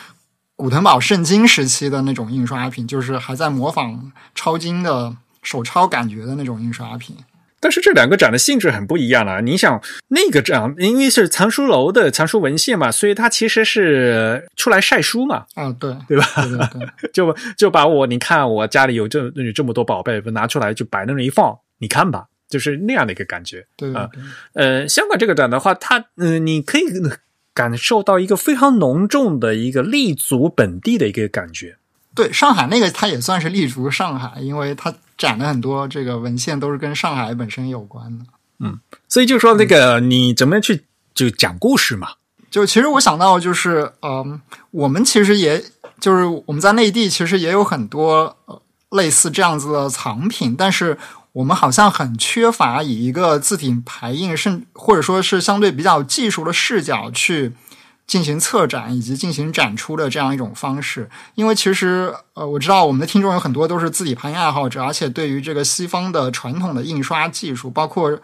古腾堡圣经时期的那种印刷品，就是还在模仿抄经的手抄感觉的那种印刷品。但是这两个展的性质很不一样啊！你想，那个展因为是藏书楼的藏书文献嘛，所以它其实是出来晒书嘛。啊，对，对吧？对对对，就就把我你看我家里有这有这么多宝贝，拿出来就摆那么一放，你看吧，就是那样的一个感觉。对啊，呃，香港这个展的话，它嗯，你可以感受到一个非常浓重的一个立足本地的一个感觉。对，上海那个它也算是立足上海，因为它。展的很多这个文献都是跟上海本身有关的，嗯，所以就说那个你怎么样去就讲故事嘛？就其实我想到就是，嗯，我们其实也就是我们在内地其实也有很多类似这样子的藏品，但是我们好像很缺乏以一个字体排印，甚或者说是相对比较技术的视角去。进行策展以及进行展出的这样一种方式，因为其实呃，我知道我们的听众有很多都是字体排印爱好者，而且对于这个西方的传统的印刷技术，包括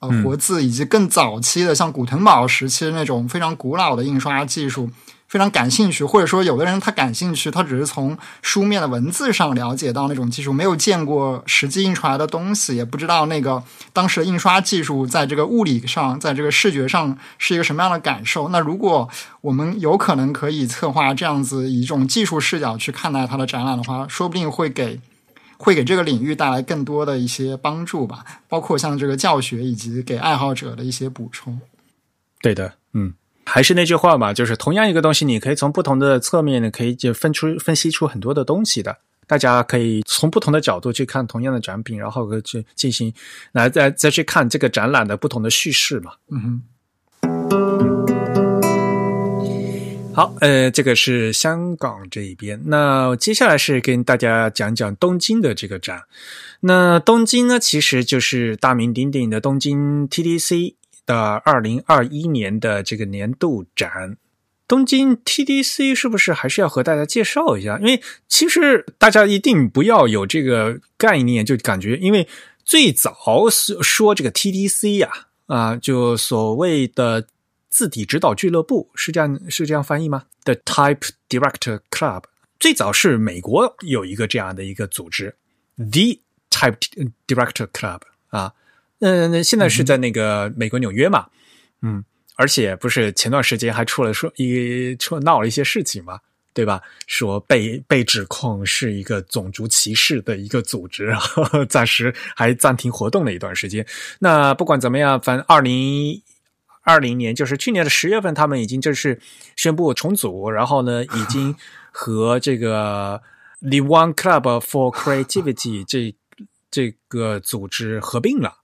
呃活字以及更早期的像古腾堡时期的那种非常古老的印刷技术。非常感兴趣，或者说有的人他感兴趣，他只是从书面的文字上了解到那种技术，没有见过实际印出来的东西，也不知道那个当时的印刷技术在这个物理上，在这个视觉上是一个什么样的感受。那如果我们有可能可以策划这样子以一种技术视角去看待它的展览的话，说不定会给会给这个领域带来更多的一些帮助吧，包括像这个教学以及给爱好者的一些补充。对的，嗯。还是那句话嘛，就是同样一个东西，你可以从不同的侧面呢，可以就分出分析出很多的东西的。大家可以从不同的角度去看同样的展品，然后去进行来再再去看这个展览的不同的叙事嘛。嗯哼。好，呃，这个是香港这一边。那接下来是跟大家讲讲东京的这个展。那东京呢，其实就是大名鼎鼎的东京 TDC。的二零二一年的这个年度展，东京 TDC 是不是还是要和大家介绍一下？因为其实大家一定不要有这个概念，就感觉因为最早说这个 TDC 呀，啊，就所谓的字体指导俱乐部是这样是这样翻译吗？The Type Director Club 最早是美国有一个这样的一个组织，The Type Director Club 啊。嗯，那现在是在那个美国纽约嘛，嗯，而且不是前段时间还出了说一出闹了一些事情嘛，对吧？说被被指控是一个种族歧视的一个组织，暂时还暂停活动了一段时间。那不管怎么样，反正二零二零年就是去年的十月份，他们已经正式宣布重组，然后呢，已经 和这个 The One Club for Creativity 这这个组织合并了。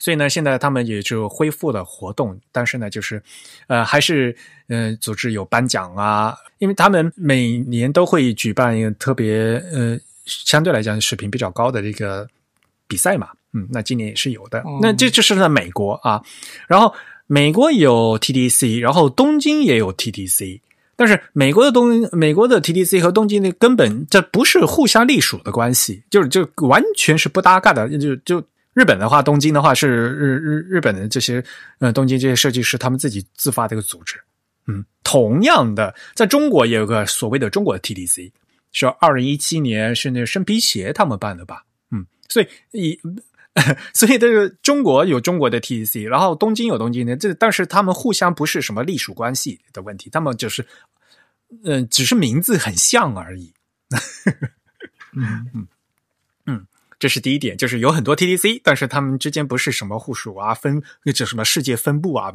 嗯，所以呢，现在他们也就恢复了活动，但是呢，就是，呃，还是呃，组织有颁奖啊，因为他们每年都会举办一个特别呃相对来讲水平比较高的这个比赛嘛，嗯，那今年也是有的。哦那这就是在美国啊，然后美国有 TDC，然后东京也有 TDC。但是美国的东美国的 TDC 和东京的根本这不是互相隶属的关系，就是就完全是不搭嘎的。就就日本的话，东京的话是日日日本的这些呃东京这些设计师他们自己自发的一个组织。嗯，同样的，在中国也有个所谓的中国的 TDC，是二零一七年是那个生皮鞋他们办的吧？嗯，所以以 所以这个中国有中国的 TDC，然后东京有东京的，这但是他们互相不是什么隶属关系的问题，他们就是嗯、只是名字很像而已。嗯嗯这是第一点，就是有很多 TDC，但是他们之间不是什么互属啊、分这什么世界分布啊，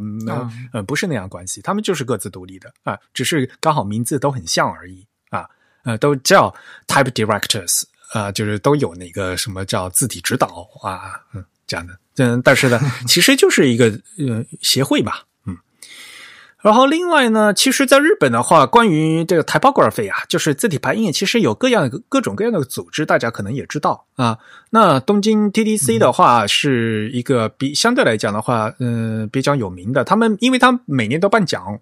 嗯不是那样关系，他们就是各自独立的啊，只是刚好名字都很像而已啊，呃，都叫 Type Directors 啊，就是都有那个什么叫字体指导啊，嗯，这样的，嗯，但是呢，其实就是一个呃协会吧，嗯。然后另外呢，其实在日本的话，关于这个 typography 啊，就是字体排印，其实有各样各种各样的组织，大家可能也知道啊。那东京 TDC 的话，是一个比相对来讲的话，嗯、比较有名的。他们因为他们每年都颁奖，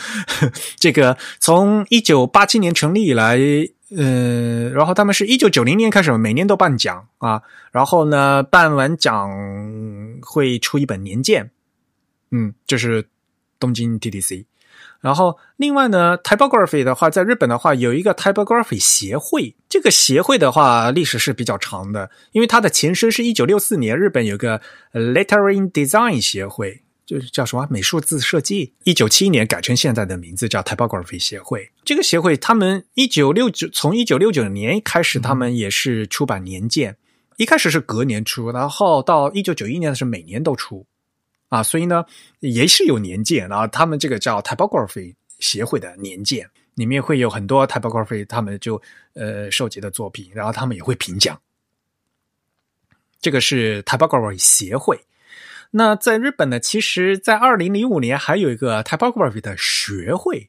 这个从一九八七年成立以来，嗯，然后他们是一九九零年开始每年都颁奖啊，然后呢，办完奖会出一本年鉴，嗯，就是东京 TDC。然后另外呢，typography 的话，在日本的话有一个 typography 协会，这个协会的话历史是比较长的，因为它的前身是一九六四年日本有个 lettering design 协会，就是叫什么美术字设计，一九七一年改成现在的名字叫 typography 协会。这个协会他们一九六九从一九六九年开始，他们也是出版年鉴，一开始是隔年出，然后到一九九一年的是每年都出。啊，所以呢，也是有年鉴，然后他们这个叫 typography 协会的年鉴，里面会有很多 typography 他们就呃收集的作品，然后他们也会评奖。这个是 typography 协会。那在日本呢，其实，在二零零五年还有一个 typography 的学会，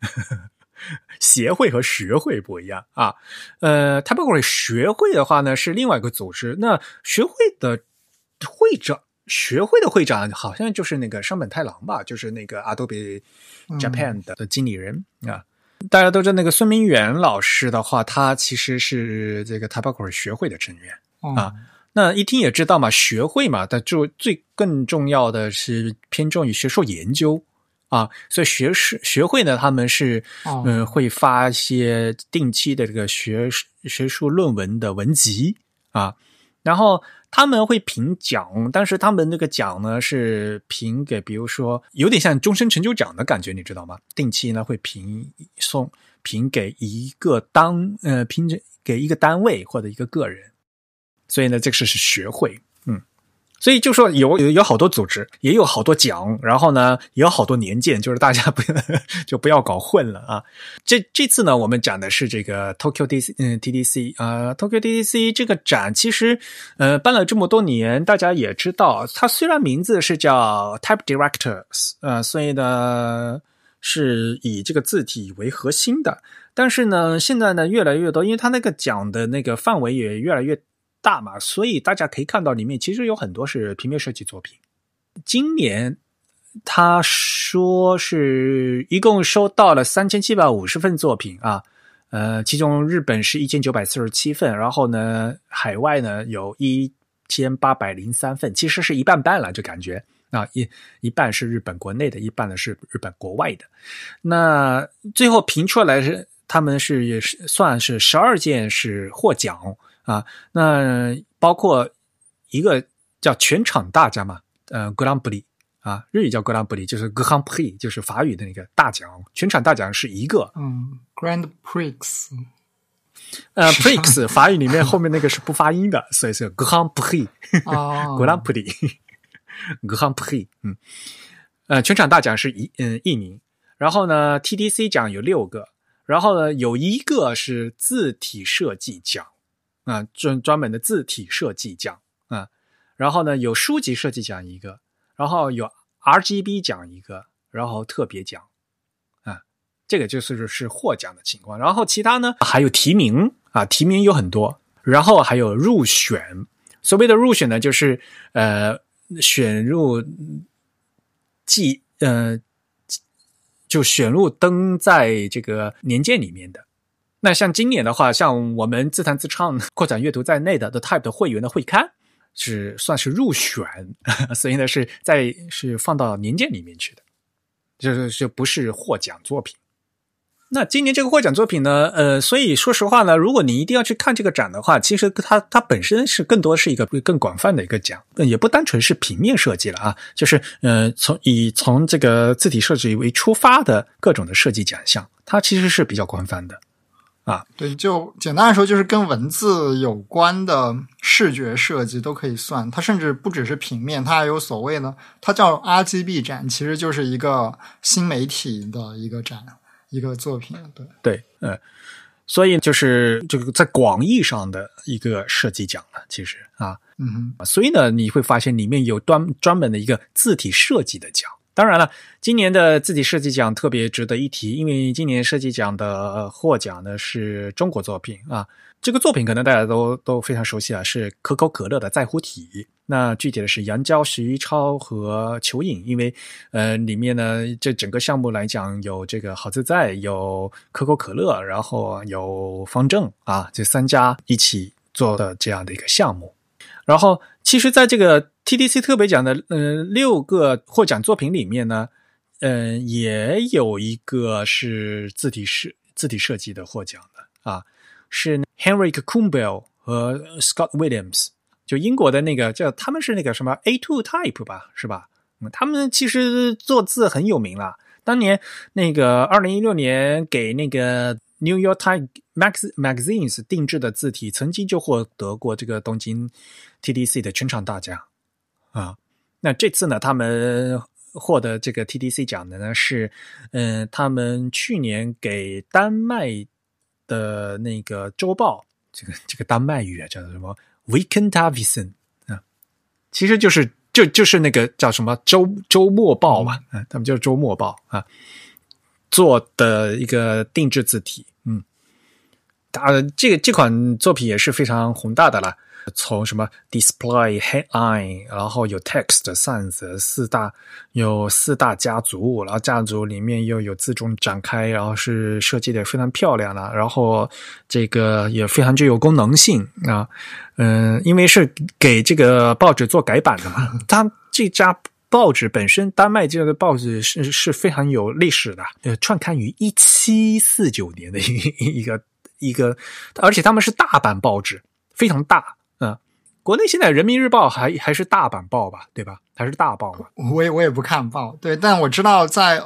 协会和学会不一样啊。呃，typography 学会的话呢是另外一个组织，那学会的会长。学会的会长好像就是那个山本太郎吧，就是那个 Adobe Japan 的的经理人、啊。大家都知道那个孙明远老师的话，他其实是这个 Typography 学会的成员。哦啊那一听也知道嘛，学会嘛，但就最更重要的是偏重于学术研究啊，所以学士学会呢，他们是哦嗯、呃会发一些定期的这个学学术论文的文集啊，然后他们会评奖，但是他们那个奖呢是评给，比如说有点像终身成就奖的感觉，你知道吗？定期呢会评送评给一个单呃评给一个单位或者一个个人。所以呢，这个是是学会，所以就说有有有好多组织，也有好多奖，然后呢，也有好多年鉴，就是大家不要 就不要搞混了啊。这这次呢，我们讲的是这个 Tokyo DC 嗯 TDC 啊、呃、，Tokyo TDC 这个展其实呃办了这么多年，大家也知道，它虽然名字是叫 Type Directors，呃，所以呢是以这个字体为核心的，但是呢，现在呢越来越多，因为它那个奖的那个范围也越来越。大嘛，所以大家可以看到里面其实有很多是平面设计作品。今年他说是一共收到了三千七百五十份作品啊，呃，其中日本是一千九百四十七份，然后呢，海外呢有一千八百零三份，其实是一半半了，就感觉啊，一一半是日本国内的，一半呢是日本国外的。那最后评出来是他们是也是算是十二件是获奖。啊，那包括一个叫全场大奖嘛，呃，格朗布里啊，日语叫格朗布里，就是 Grand Prix，就是法语的那个大奖。全场大奖是一个，嗯，Grand Prix，呃，Prix 法语里面后面那个是不发音的，所以是 Grand Prix，哦，格朗布里，Grand Prix，嗯，呃，全场大奖是一嗯一名，然后呢，TDC 奖有六个，然后呢有一个是字体设计奖。啊，专专门的字体设计奖啊，然后呢有书籍设计奖一个，然后有 RGB 奖一个，然后特别奖啊，这个就是是获奖的情况。然后其他呢还有提名啊，提名有很多，然后还有入选。所谓的入选呢，就是呃选入记呃就选入登在这个年鉴里面的。那像今年的话，像我们自弹自唱、扩展阅读在内的 The Type 的会员的会刊是算是入选，所以呢是在是放到年鉴里面去的，就是就不是获奖作品。那今年这个获奖作品呢？呃，所以说实话呢，如果你一定要去看这个展的话，其实它它本身是更多是一个更广泛的一个奖，也不单纯是平面设计了啊，就是呃，从以从这个字体设计为出发的各种的设计奖项，它其实是比较广泛的啊。对，就简单来说，就是跟文字有关的视觉设计都可以算。它甚至不只是平面，它还有所谓的，它叫 RGB 展，其实就是一个新媒体的一个展。一个作品，对对，嗯，所以就是这个在广义上的一个设计奖了，其实啊，嗯，所以呢，你会发现里面有专专门的一个字体设计的奖。当然了，今年的字体设计奖特别值得一提，因为今年设计奖的获奖呢是中国作品啊。这个作品可能大家都都非常熟悉啊，是可口可乐的在乎体。那具体的是杨娇、徐超和裘颖，因为呃里面呢，这整个项目来讲，有这个好自在，有可口可乐，然后有方正啊，这三家一起做的这样的一个项目。然后，其实在这个 TDC 特别奖的呃六个获奖作品里面呢，嗯，也有一个是字体设字体设计的获奖的啊，是 Henrik Kumbel 和 Scott Williams。就英国的那个叫他们是那个什么 A Two Type 吧，是吧？他们其实做字很有名了。当年那个二零一六年给那个 New York Times Max Magazines 定制的字体，曾经就获得过这个东京 TDC 的全场大奖啊。那这次呢，他们获得这个 TDC 奖的呢是，嗯，他们去年给丹麦的那个周报，这个这个丹麦语啊，叫做什么？Weekend Avisen 啊，其实就是就就是那个叫什么周周末报嘛，啊，他们就是周末报啊，做的一个定制字体，嗯，啊，这个这款作品也是非常宏大的了。从什么 display headline，然后有 text sans 四大有四大家族，然后家族里面又有自重展开，然后是设计的非常漂亮了，然后这个也非常具有功能性啊，嗯，因为是给这个报纸做改版的嘛，它这家报纸本身丹麦这个报纸是是非常有历史的，呃，创刊于一七四九年的一一个一个，而且他们是大版报纸，非常大。国内现在《人民日报》还还是大版报吧，对吧？还是大报嘛？我也我也不看报，对，但我知道在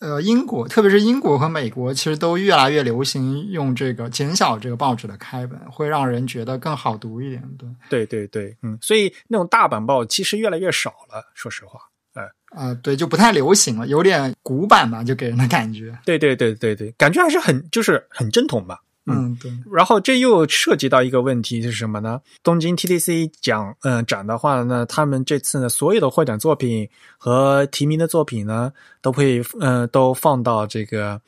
呃英国，特别是英国和美国，其实都越来越流行用这个减小这个报纸的开本，会让人觉得更好读一点。对，对对对，嗯，所以那种大版报其实越来越少了，说实话，哎啊，对，就不太流行了，有点古板嘛，就给人的感觉。对对对对对，感觉还是很就是很正统吧。嗯，对。然后这又涉及到一个问题是什么呢？东京 TDC 奖，嗯，展的话呢，他们这次呢，所有的获奖作品和提名的作品呢，都会，呃，都放到这个，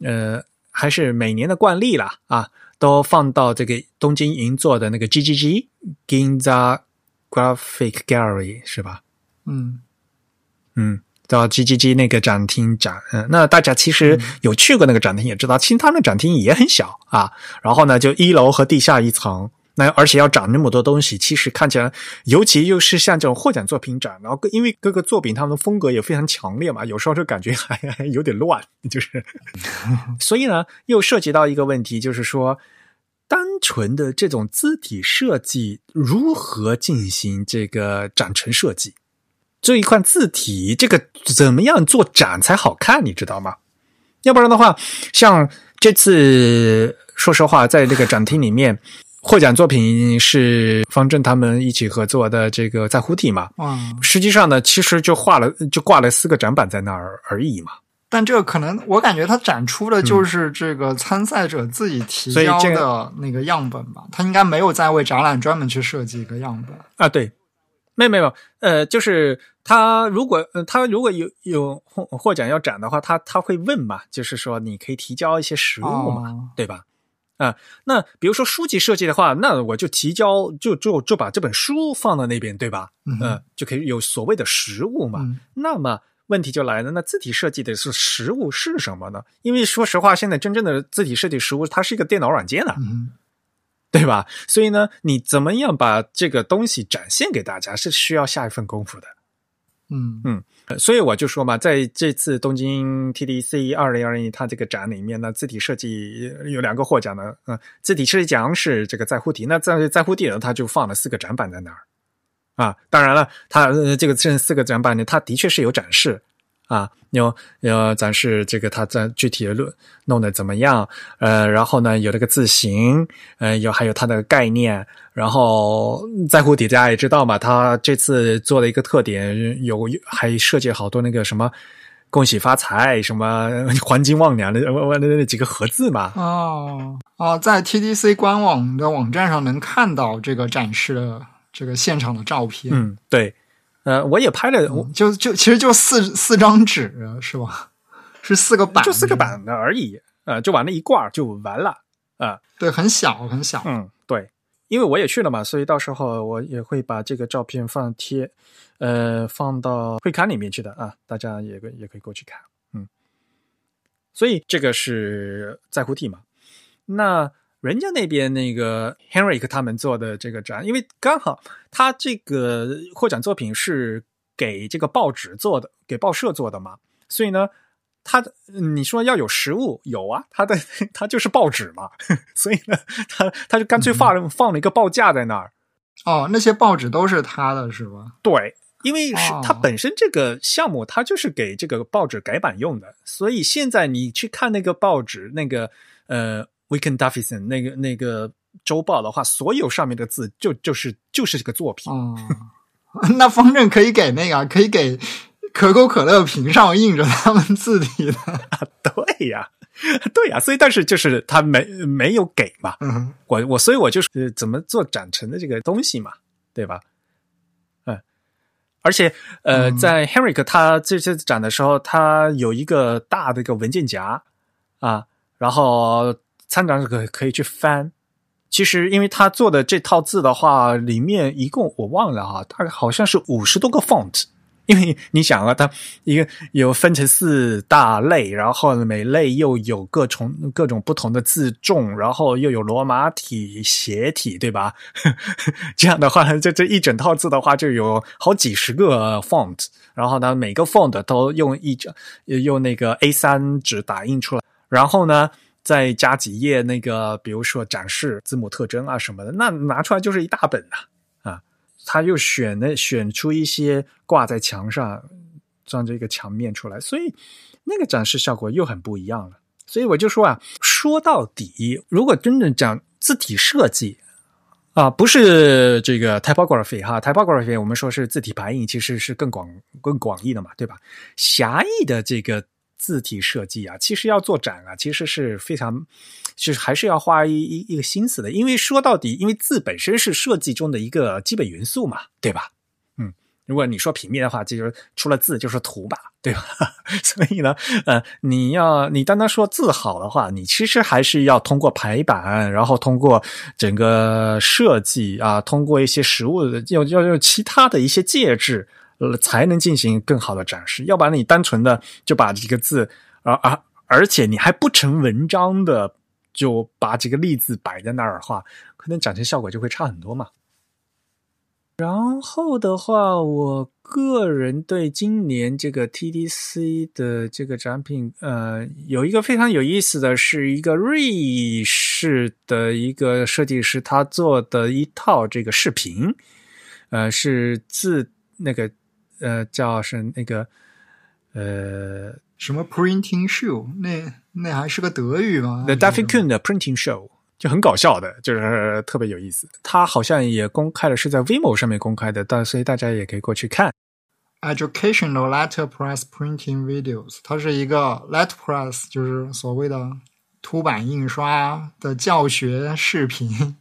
呃，还是每年的惯例啦，啊，都放到这个东京银座的那个 GGG Ginza Graphic Gallery 是吧？嗯，嗯。到 G G G 那个展厅展，嗯，那大家其实有去过那个展厅，也知道，其实他们展厅也很小啊。然后呢，就一楼和地下一层，那而且要展那么多东西，其实看起来，尤其又是像这种获奖作品展，然后因为各个作品他们的风格也非常强烈嘛，有时候就感觉还还有点乱，就是，所以呢，又涉及到一个问题，就是说，单纯的这种字体设计如何进行这个展陈设计？这一块字体，这个怎么样做展才好看？你知道吗？要不然的话，像这次，说实话，在这个展厅里面，获奖作品是方正他们一起合作的这个在乎体嘛。嗯，实际上呢，其实就画了，就挂了四个展板在那儿而已嘛。但这个可能，我感觉他展出的就是这个参赛者自己提交的那个样本吧。他应该没有在为展览专门去设计一个样本啊。对，没有没有，呃，就是。他如果呃，他如果有有获获奖要展的话，他他会问嘛，就是说你可以提交一些实物嘛，对吧？啊。那比如说书籍设计的话，那我就提交，就就就把这本书放到那边，对吧？嗯就可以有所谓的实物嘛。嗯那么问题就来了，那字体设计的是实物是什么呢？因为说实话，现在真正的字体设计实物，它是一个电脑软件啊，嗯对吧？所以呢，你怎么样把这个东西展现给大家，是需要下一份功夫的。嗯嗯所以我就说嘛，在这次东京 TDC 二零二零它这个展里面呢，字体设计有两个获奖的，嗯、字体设计奖是这个在乎体，那在在乎体呢，它就放了四个展板在那儿啊。当然了，它、呃、这个这四个展板呢，它的确是有展示啊，有有展示这个它在具体的论弄得怎么样，呃，然后呢有那个字形，呃，有还有它的概念，然后在乎底大家也知道嘛，它这次做了一个特点，有还设计好多那个什么。恭喜发财，什么黄金旺年的那那几个盒子嘛？哦哦，在 TDC 官网的网站上能看到这个展示的这个现场的照片。嗯，对，呃，我也拍了，我就就其实就四四张纸是吧？是四个板，就四个板的而已，呃，就往那一挂就完了，啊、对，很小很小。嗯，对，因为我也去了嘛，所以到时候我也会把这个照片放贴，呃，放到会刊里面去的啊，大家也可也可以过去看，嗯，所以这个是在乎 T 嘛，那人家那边那个 Henrik 他们做的这个展，因为刚好他这个获奖作品是给这个报纸做的，给报社做的嘛，所以呢。他你说要有实物，有啊，他的 他就是报纸嘛，所以呢，他他就干脆放了、放了一个报价在那儿。哦，那些报纸都是他的是吧？对，因为是哦它本身这个项目，它就是给这个报纸改版用的，所以现在你去看那个报纸，那个呃《Weekend Davison》那个那个周报的话，所有上面的字就就是就是这个作品。哦，那方正可以给那个，可以给可口可乐瓶上印着他们字体的。对呀，对呀，所以但是就是他没没有给嘛，嗯我我所以我就是呃怎么做展陈的这个东西嘛，对吧？嗯，而且呃，嗯在 Henrik 他这次展的时候，他有一个大的一个文件夹啊，然后参展者可可以去翻。其实，因为他做的这套字的话，里面一共我忘了哈，大概好像是五十多个 font。因为你想啊，它一个有分成四大类，然后每类又有各种各种不同的字重，然后又有罗马体、斜体，对吧？这样的话，这这一整套字的话，就有好几十个 font，然后呢，每个 font 都用一张用那个 A 三纸打印出来，然后呢。再加几页那个，比如说展示字母特征啊什么的，那拿出来就是一大本呐、啊。他又选了选出一些挂在墙上，装着一个墙面出来，所以那个展示效果又很不一样了。所以我就说啊，说到底，如果真正讲字体设计啊，不是这个 typography 哈，typography 我们说是字体排印，其实是更广更广义的嘛，对吧？狭义的这个字体设计啊，其实要做展啊，其实是非常。就是还是要花一一一个心思的，因为说到底，因为字本身是设计中的一个基本元素嘛，对吧？嗯，如果你说平面的话，这就是除了字就是图吧，对吧？所以呢，呃，你要你单单说字好的话，你其实还是要通过排版，然后通过整个设计啊，通过一些实物的，要要用其他的一些介质，呃，才能进行更好的展示。要不然你单纯的就把这个字，啊啊，而且你还不成文章的。就把这个例子摆在那儿的话，可能展示效果就会差很多嘛。然后的话，我个人对今年这个 TDC 的这个展品，呃，有一个非常有意思的是一个瑞士的一个设计师他做的一套这个视频，呃，是自那个呃叫是那个呃什么 printing show 那。那还是个德语吗？The Daffy Kuhn 的 Printing Show 就很搞笑的，就是特别有意思。他好像也公开了，是在 Vimo 上面公开的，但所以大家也可以过去看。Educational letterpress printing videos，它是一个 letterpress，就是所谓的凸版印刷的教学视频，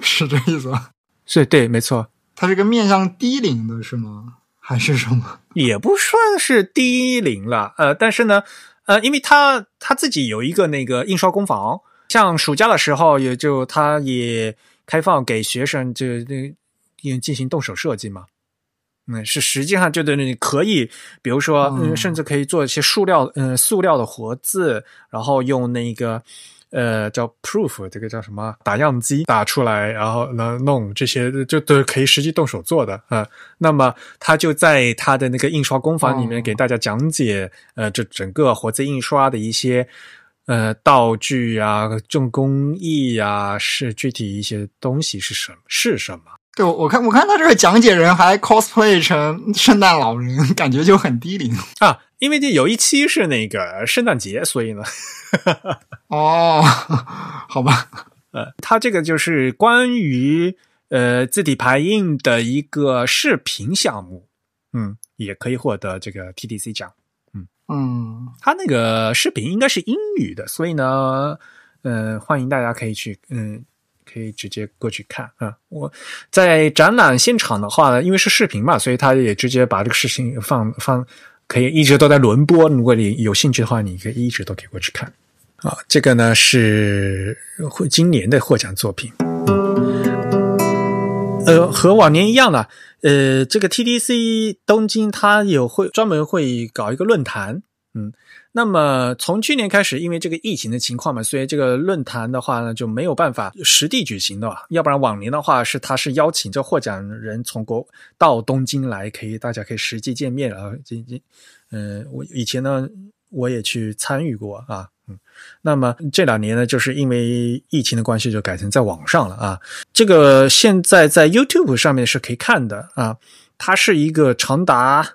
是这意思吧？是，对，没错。它是个面向低龄的，是吗？还是什么？也不算是低龄了，呃，但是呢。呃，因为他他自己有一个那个印刷工坊，像暑假的时候，也就他也开放给学生就那进行动手设计嘛。嗯，是实际上就等于可以，比如说，嗯，甚至可以做一些塑料，嗯，塑料的活字，然后用那个，呃，叫 proof，这个叫什么打样机打出来，然后呢弄这些，就都可以实际动手做的啊。那么他就在他的那个印刷工坊里面给大家讲解，呃，这整个活字印刷的一些呃道具啊、重工艺啊，是具体一些东西是什么是什么。对，我看我看他这个讲解人还 cosplay 成圣诞老人，感觉就很低龄啊。因为这有一期是那个圣诞节，所以呢，哦，好吧，呃，他这个就是关于呃字体排印的一个视频项目，嗯，也可以获得这个 TDC 奖，嗯嗯，他那个视频应该是英语的，所以呢，呃，欢迎大家可以去，嗯。可以直接过去看啊！我在展览现场的话呢，因为是视频嘛，所以他也直接把这个视频放放，可以一直都在轮播。如果你有兴趣的话，你可以一直都可以过去看啊。这个呢是今年的获奖作品，呃，和往年一样的，呃，这个 TDC 东京它有会专门会搞一个论坛，嗯。那么从去年开始，因为这个疫情的情况嘛，所以这个论坛的话呢就没有办法实地举行的。要不然往年的话是他是邀请这获奖人从国到东京来，可以大家可以实际见面。然后这这，嗯，我以前呢我也去参与过啊，嗯。那么这两年呢，就是因为疫情的关系，就改成在网上了啊。这个现在在 YouTube 上面是可以看的啊，它是一个长达。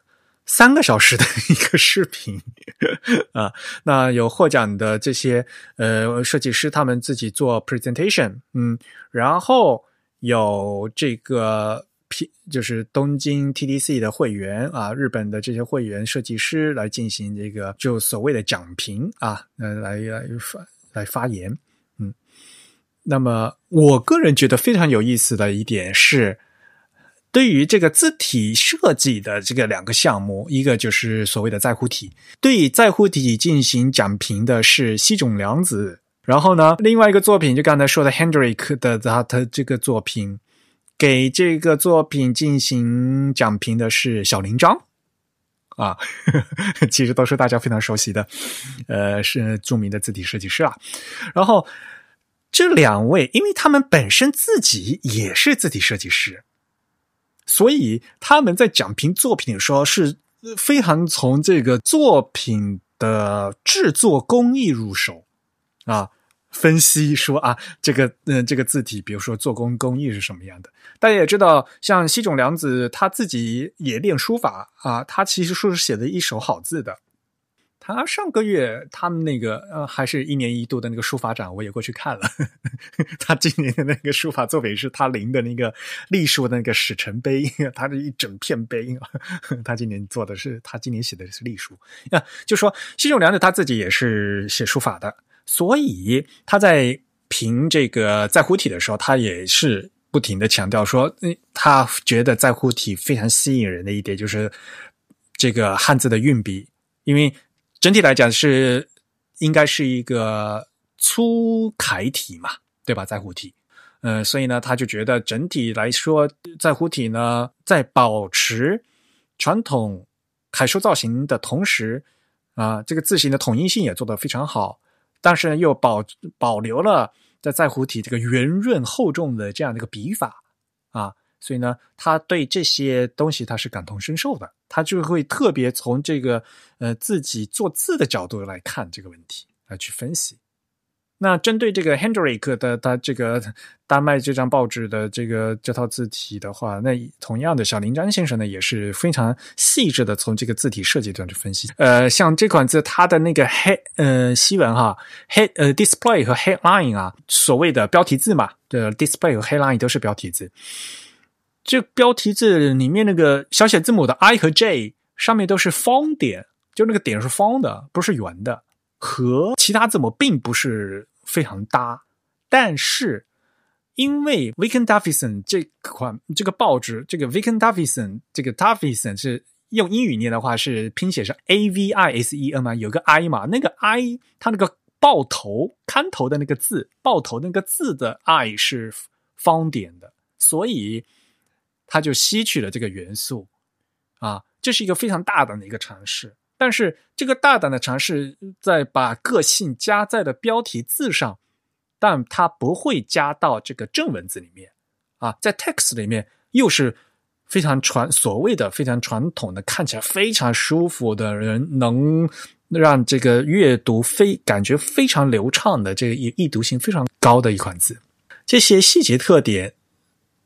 三个小时的一个视频 啊，那有获奖的这些呃设计师，他们自己做 presentation，嗯，然后有这个 P 就是东京 TDC 的会员啊，日本的这些会员设计师来进行这个就所谓的讲评啊，来来发来发言，嗯，那么我个人觉得非常有意思的一点是。对于这个字体设计的这个两个项目，一个就是所谓的在乎体，对在乎体进行讲评的是西冢良子。然后呢，另外一个作品就刚才说的 Hendrik 的他的这个作品，给这个作品进行讲评的是小林章啊呵呵，其实都是大家非常熟悉的，呃，是著名的字体设计师啊。然后这两位，因为他们本身自己也是字体设计师。所以他们在讲评作品的时候，是非常从这个作品的制作工艺入手啊，分析说啊，这个嗯，这个字体，比如说做工工艺是什么样的。大家也知道，像西冢良子他自己也练书法啊，他其实说是写的一手好字的。他上个月他们那个呃，还是一年一度的那个书法展，我也过去看了。他今年的那个书法作品是他临的那个隶书的那个史臣碑，他的一整片碑。他今年做的是，他今年写的是隶书。啊，就说西仲良子他自己也是写书法的，所以他在评这个在乎体的时候，他也是不停的强调说，他觉得在乎体非常吸引人的一点就是这个汉字的运笔，因为。整体来讲是应该是一个粗楷体嘛，对吧？在乎体，呃，所以呢，他就觉得整体来说，在乎体呢，在保持传统楷书造型的同时，啊，这个字形的统一性也做得非常好，但是呢，又保保留了在在乎体这个圆润厚重的这样的一个笔法啊。所以呢，他对这些东西他是感同身受的，他就会特别从这个呃自己做字的角度来看这个问题来去分析。那针对这个 Hendrik 的他这个丹麦这张报纸的这个这套字体的话，那同样的小林章先生呢也是非常细致的从这个字体设计端去分析。呃，像这款字，它的那个 head 呃西文哈 head 呃 display 和 headline 啊，所谓的标题字嘛，的 display 和 headline 都是标题字。这标题字里面那个小写字母的 I 和 J 上面都是方点，就那个点是方的，不是圆的，和其他字母并不是非常搭。但是因为 Viken Davison 这款这个报纸，这个 Viken Davison 这个 Davison 是用英语念的话是拼写是 A V I S E N 嘛，有个 I 嘛，那个 I 它那个爆头看头的那个字，爆头那个字的 “i” 是方点的，所以他就吸取了这个元素啊。这是一个非常大胆的一个尝试，但是这个大胆的尝试在把个性加在的标题字上，但它不会加到这个正文字里面啊，在 text 里面又是非常传所谓的非常传统的，看起来非常舒服的人能。让这个阅读非感觉非常流畅的这个易易读性非常高的一款字，这些细节特点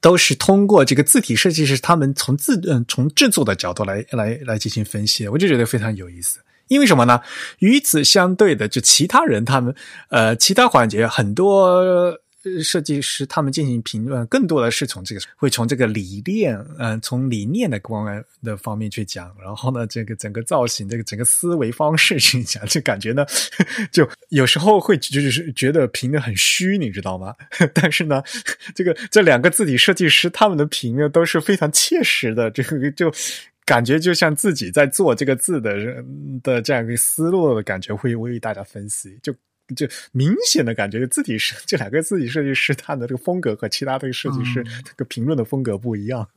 都是通过这个字体设计师他们从字嗯从制作的角度来来来进行分析，我就觉得非常有意思。因为什么呢？与此相对的，就其他人他们呃其他环节很多。设计师他们进行评论，更多的是从这个会从这个理念，嗯，从理念的光的方面去讲，然后呢，这个整个造型，这个整个思维方式去讲，就感觉呢，就有时候会就是觉得评的很虚，你知道吗？但是呢，这个这两个字体设计师他们的评呢都是非常切实的，这个就感觉就像自己在做这个字的人的这样一个思路的感觉，会为大家分析就。就明显的感觉，字体是这两个字体设计师他的这个风格和其他的设计师这个评论的风格不一样，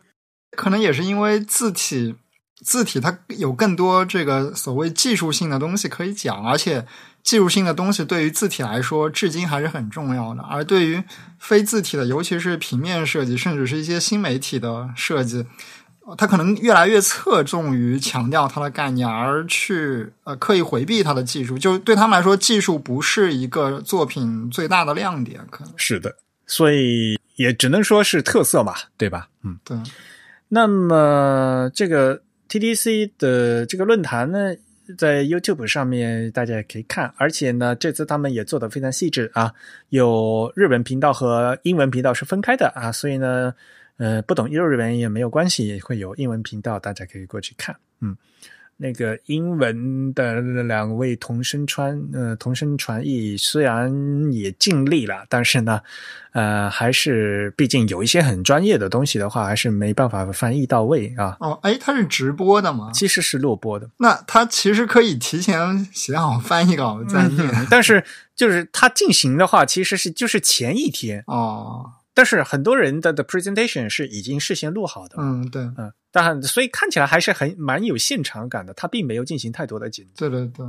可能也是因为字体字体它有更多这个所谓技术性的东西可以讲，而且技术性的东西对于字体来说至今还是很重要的，而对于非字体的，尤其是平面设计，甚至是一些新媒体的设计。他可能越来越侧重于强调它的概念，而去呃刻意回避它的技术。就对他们来说，技术不是一个作品最大的亮点。可能是的，所以也只能说是特色嘛，对吧？嗯，对。那么这个 TDC 的这个论坛呢，在 YouTube 上面大家也可以看，而且呢，这次他们也做的非常细致啊，有日文频道和英文频道是分开的啊，所以呢。呃，不懂幼儿园也没有关系，也会有英文频道，大家可以过去看。嗯，那个英文的两位同声传，呃，同声传译虽然也尽力了，但是呢，呃，还是毕竟有一些很专业的东西的话，还是没办法翻译到位啊。哦，哎，它是直播的吗？其实是录播的。那他其实可以提前写好翻译稿再念，但是就是他进行的话，其实是就是前一天哦。但是很多人的的 presentation 是已经事先录好的，嗯，对，嗯，但所以看起来还是很蛮有现场感的，他并没有进行太多的剪辑。对对对，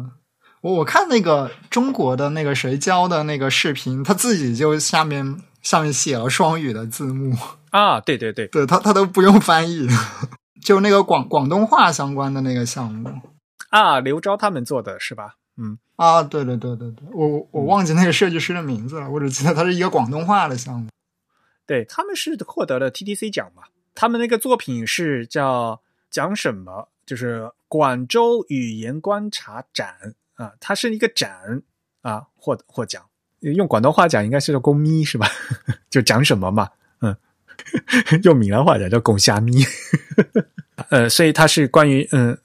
我我看那个中国的那个谁教的那个视频，他自己就下面下面写了双语的字幕。啊，对对对，对他他都不用翻译，就那个广广东话相关的那个项目。啊，刘钊他们做的是吧？嗯，啊，对对对对对，我我忘记那个设计师的名字了，我只记得他是一个广东话的项目。对他们是获得了 TDC 奖嘛？他们那个作品是叫讲什么？就是广州语言观察展啊，它是一个展啊，获获奖。用广东话讲应该是叫“公咪”是吧？就讲什么嘛？嗯，用闽南话讲叫“公虾咪”。呃，所以它是关于嗯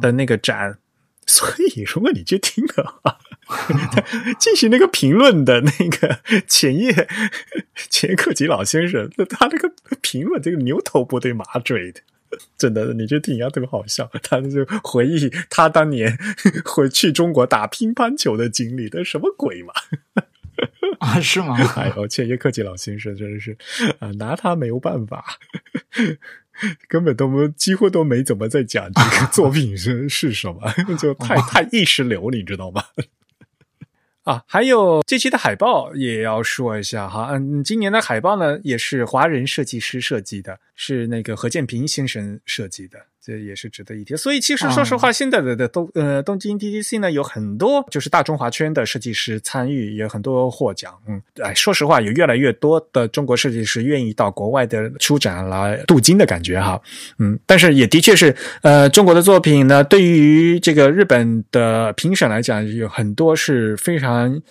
的那个展。所以如果你去听的话。进行那个评论的那个前叶钱克吉老先生，他那个评论这个牛头不对马嘴的，真的，你就听啊，特别好笑。他就回忆他当年 回去中国打乒乓球的经历，那什么鬼嘛？啊，是吗？哎呦，千叶克吉老先生真的是啊，拿他没有办法，根本都几乎都没怎么在讲这个作品是是什么，就太太意识流，你知道吗？啊，还有这期的海报也要说一下哈，嗯，今年的海报呢也是华人设计师设计的，是那个何建平先生设计的。这也是值得一提，所以其实说实话，现在的的东呃东京 DDC 呢有很多就是大中华圈的设计师参与，也很多获奖。嗯，哎，说实话，有越来越多的中国设计师愿意到国外的出展来镀金的感觉哈。嗯，但是也的确是，呃，中国的作品呢，对于这个日本的评审来讲，有很多是非常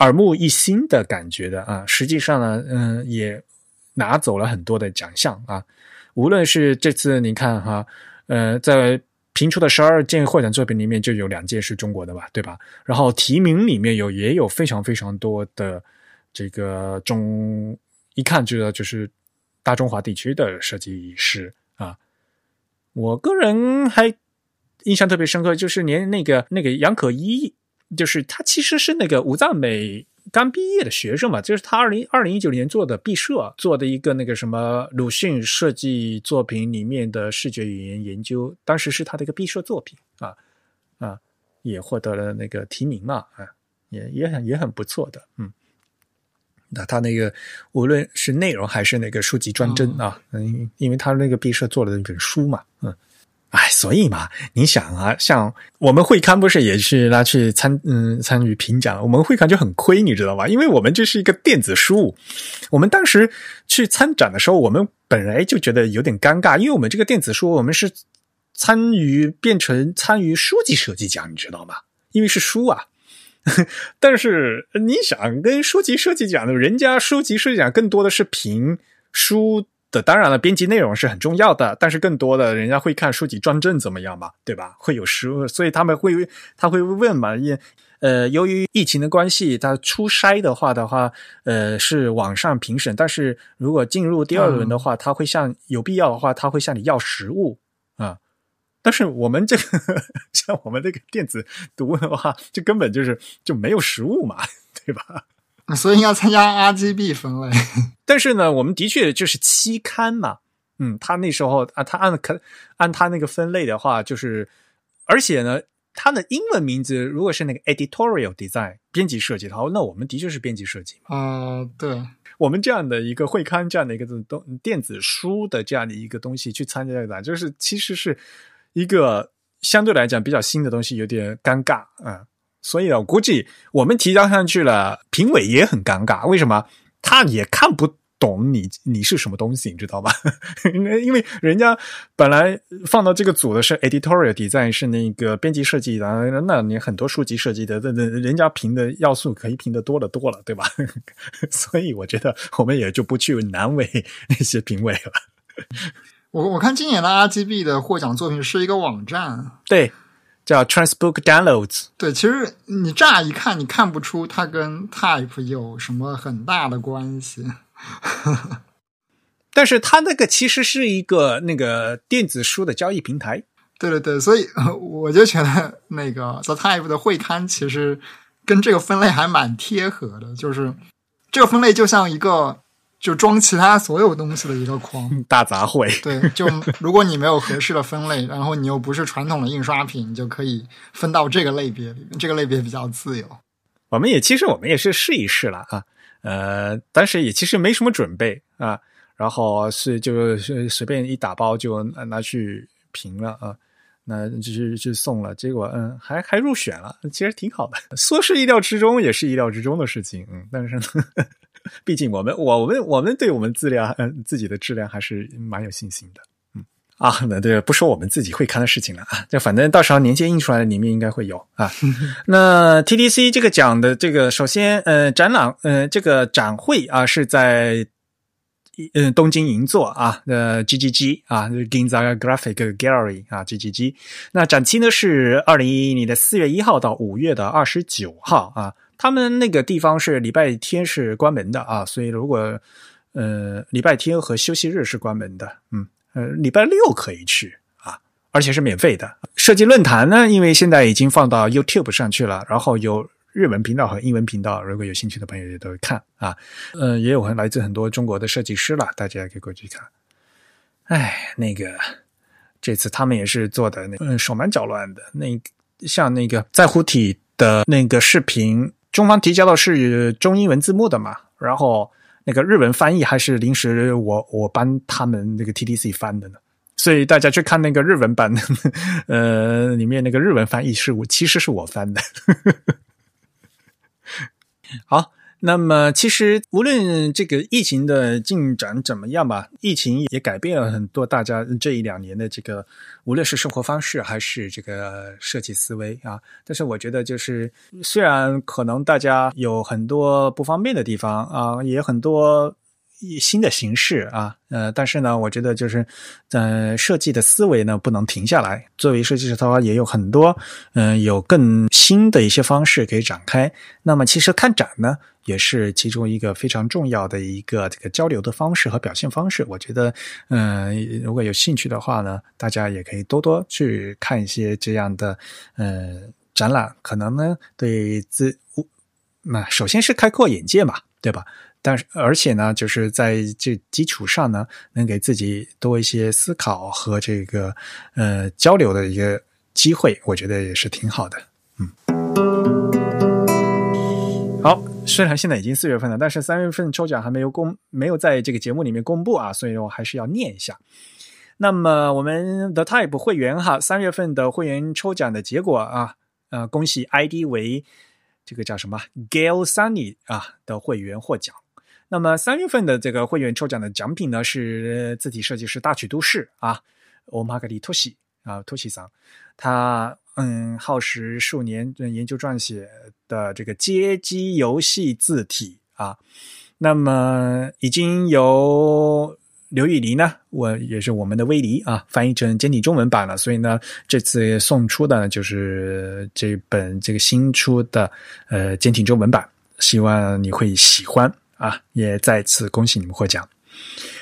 耳目一新的感觉的啊。实际上呢，嗯，也拿走了很多的奖项啊。无论是这次你看哈，呃，在评出的十二件获奖作品里面，就有两件是中国的吧，对吧？然后提名里面有也有非常非常多的这个中，一看就知道就是大中华地区的设计师啊。我个人还印象特别深刻，就是连那个那个杨可一就是他其实是那个武藏美刚毕业的学生嘛，就是他二零二零一九年做的毕设做的一个那个什么鲁迅设计作品里面的视觉语言研究，当时是他的一个毕设作品啊啊，也获得了那个提名嘛啊，也也很也很不错的，嗯。那他那个无论是内容还是那个书籍专帧啊，嗯，因为他那个毕设做了一本书嘛，嗯。哎，所以嘛，你想啊，像我们会刊不是也是拉去参嗯参与评奖，我们会刊就很亏，你知道吧？因为我们这是一个电子书，我们当时去参展的时候，我们本来就觉得有点尴尬，因为我们这个电子书，我们是参与变成参与书籍设计奖，你知道吗？因为是书啊，但是你想跟书籍设计奖的，人家书籍设计奖更多的是评书。的当然了，编辑内容是很重要的，但是更多的人家会看书籍装帧怎么样嘛，对吧？会有实物，所以他们会他会问嘛，因呃，由于疫情的关系，他初筛的话的话，呃，是网上评审，但是如果进入第二轮的话，他会向有必要的话，他会向你要实物啊。但是我们这个像我们这个电子读的话，就根本就是就没有实物嘛，对吧？所以要参加 RGB 分类，但是呢，我们的确就是期刊嘛，嗯，他那时候啊，他按可按他那个分类的话，就是而且呢，他的英文名字如果是那个 editorial design 编辑设计的话，那我们的确是编辑设计嘛。啊，对，我们这样的一个会刊这样的一个东电子书的这样的一个东西去参加的，就是其实是一个相对来讲比较新的东西，有点尴尬啊。所以我估计我们提交上去了，评委也很尴尬。为什么？他也看不懂你你是什么东西，你知道吧？因为人家本来放到这个组的是 editorial design，是那个编辑设计的，那你很多书籍设计的，那那人家评的要素可以评的多了多了，对吧？所以我觉得我们也就不去难为那些评委了。我我看今年的 RGB 的获奖作品是一个网站，对。叫 Transbook Downloads。对，其实你乍一看，你看不出它跟 Type 有什么很大的关系。但是它那个其实是一个那个电子书的交易平台。对对对，所以 我就觉得那个 The Type 的会刊其实跟这个分类还蛮贴合的，就是这个分类就像一个。就装其他所有东西的一个框，大杂烩。对，就如果你没有合适的分类，然后你又不是传统的印刷品，你就可以分到这个类别里面。这个类别比较自由。我们也其实我们也是试一试了啊，呃，当时也其实没什么准备啊，然后是就是随便一打包就拿去评了啊，那就是就送了，结果嗯还还入选了，其实挺好的。说是意料之中，也是意料之中的事情，嗯，但是。毕竟我们我们我们对我们质量嗯自己的质量还是蛮有信心的，嗯啊那对不说我们自己会看的事情了啊，这反正到时候年鉴印出来的里面应该会有啊。那 TDC 这个奖的这个首先呃展览呃这个展会啊是在嗯东京银座啊呃 GGG 啊 Ginza Graphic Gallery 啊 GGG 那展期呢是二零一一年的四月一号到五月的二十九号啊。他们那个地方是礼拜天是关门的啊，所以如果呃礼拜天和休息日是关门的，嗯呃礼拜六可以去啊，而且是免费的。设计论坛呢，因为现在已经放到 YouTube 上去了，然后有日文频道和英文频道，如果有兴趣的朋友也都会看啊。嗯，也有来自很多中国的设计师了，大家可以过去看。哎，那个这次他们也是做的那嗯手忙脚乱的，那像那个在乎体的那个视频。中方提交的是中英文字幕的嘛，然后那个日文翻译还是临时我我帮他们那个 TDC 翻的呢，所以大家去看那个日文版，呃，里面那个日文翻译是我其实是我翻的，好。那么，其实无论这个疫情的进展怎么样吧，疫情也改变了很多大家这一两年的这个，无论是生活方式还是这个设计思维啊。但是，我觉得就是虽然可能大家有很多不方便的地方啊，也很多。新的形式啊，呃，但是呢，我觉得就是，呃，设计的思维呢不能停下来。作为设计师的话，也有很多，嗯，有更新的一些方式可以展开。那么，其实看展呢，也是其中一个非常重要的一个这个交流的方式和表现方式。我觉得，嗯，如果有兴趣的话呢，大家也可以多多去看一些这样的，呃。展览，可能呢对自那首先是开阔眼界嘛，对吧？但是而且呢，就是在这基础上呢，能给自己多一些思考和这个呃交流的一个机会，我觉得也是挺好的。嗯，好，虽然现在已经四月份了，但是三月份抽奖还没有公，没有在这个节目里面公布啊，所以我还是要念一下。那么我们 The Type 会员哈，三月份的会员抽奖的结果啊，呃，恭喜 ID 为这个叫什么 Gail Sunny 啊的会员获奖。那么三月份的这个会员抽奖的奖品呢，是字体设计师大曲都市啊，欧玛格里托西啊，托西桑，他嗯耗时数年研究撰写的这个街机游戏字体啊，那么已经由刘雨黎呢，我也是我们的威黎啊，翻译成简体中文版了，所以呢，这次送出的就是这本这个新出的呃简体中文版，希望你会喜欢。啊，也再次恭喜你们获奖。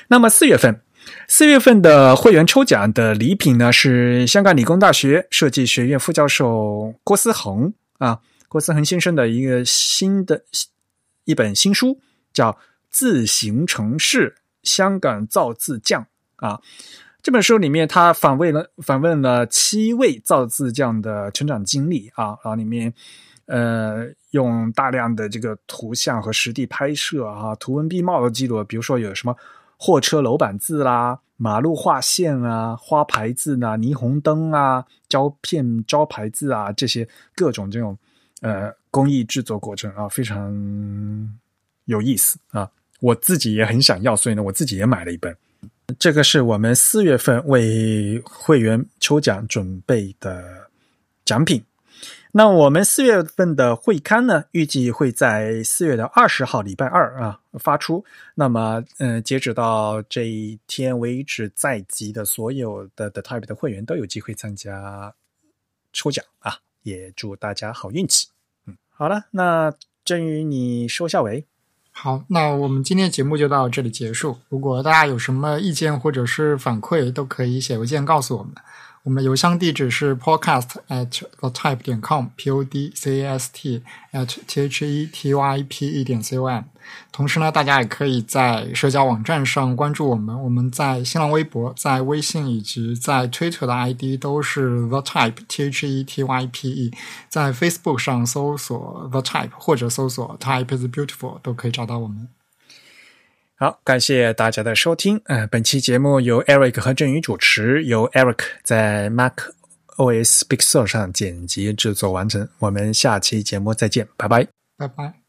那么四月份，四月份的会员抽奖的礼品呢，是香港理工大学设计学院副教授郭思恒啊，郭思恒先生的一个新的一本新书，叫《自行城市：香港造字匠》啊。这本书里面，他访问了访问了七位造字匠的成长经历啊，然后里面。呃，用大量的这个图像和实地拍摄啊，图文并茂的记录，比如说有什么货车楼板字啦、马路画线啊、花牌字呐、霓虹灯啊、胶片招牌字啊，这些各种这种呃工艺制作过程啊，非常有意思啊。我自己也很想要，所以呢，我自己也买了一本。这个是我们四月份为会员抽奖准备的奖品。那我们四月份的会刊呢，预计会在四月的二十号礼拜二啊发出。那么，嗯，截止到这一天为止，在籍的所有的 The Type 的会员都有机会参加抽奖啊！也祝大家好运气。嗯，好了，那振宇，你收下尾。好，那我们今天节目就到这里结束。如果大家有什么意见或者是反馈，都可以写邮件告诉我们。我们的邮箱地址是 podcast at the type 点 com，p o d c a s t at t h e t y p e 点 c o m。同时呢，大家也可以在社交网站上关注我们。我们在新浪微博、在微信以及在 Twitter 的 ID 都是 the type t h e t y p e。在 Facebook 上搜索 the type 或者搜索 type is beautiful 都可以找到我们。好，感谢大家的收听。嗯，本期节目由 Eric 和振宇主持，由 Eric 在 Mac OS Big Sur 上剪辑制作完成。我们下期节目再见，拜拜，拜拜。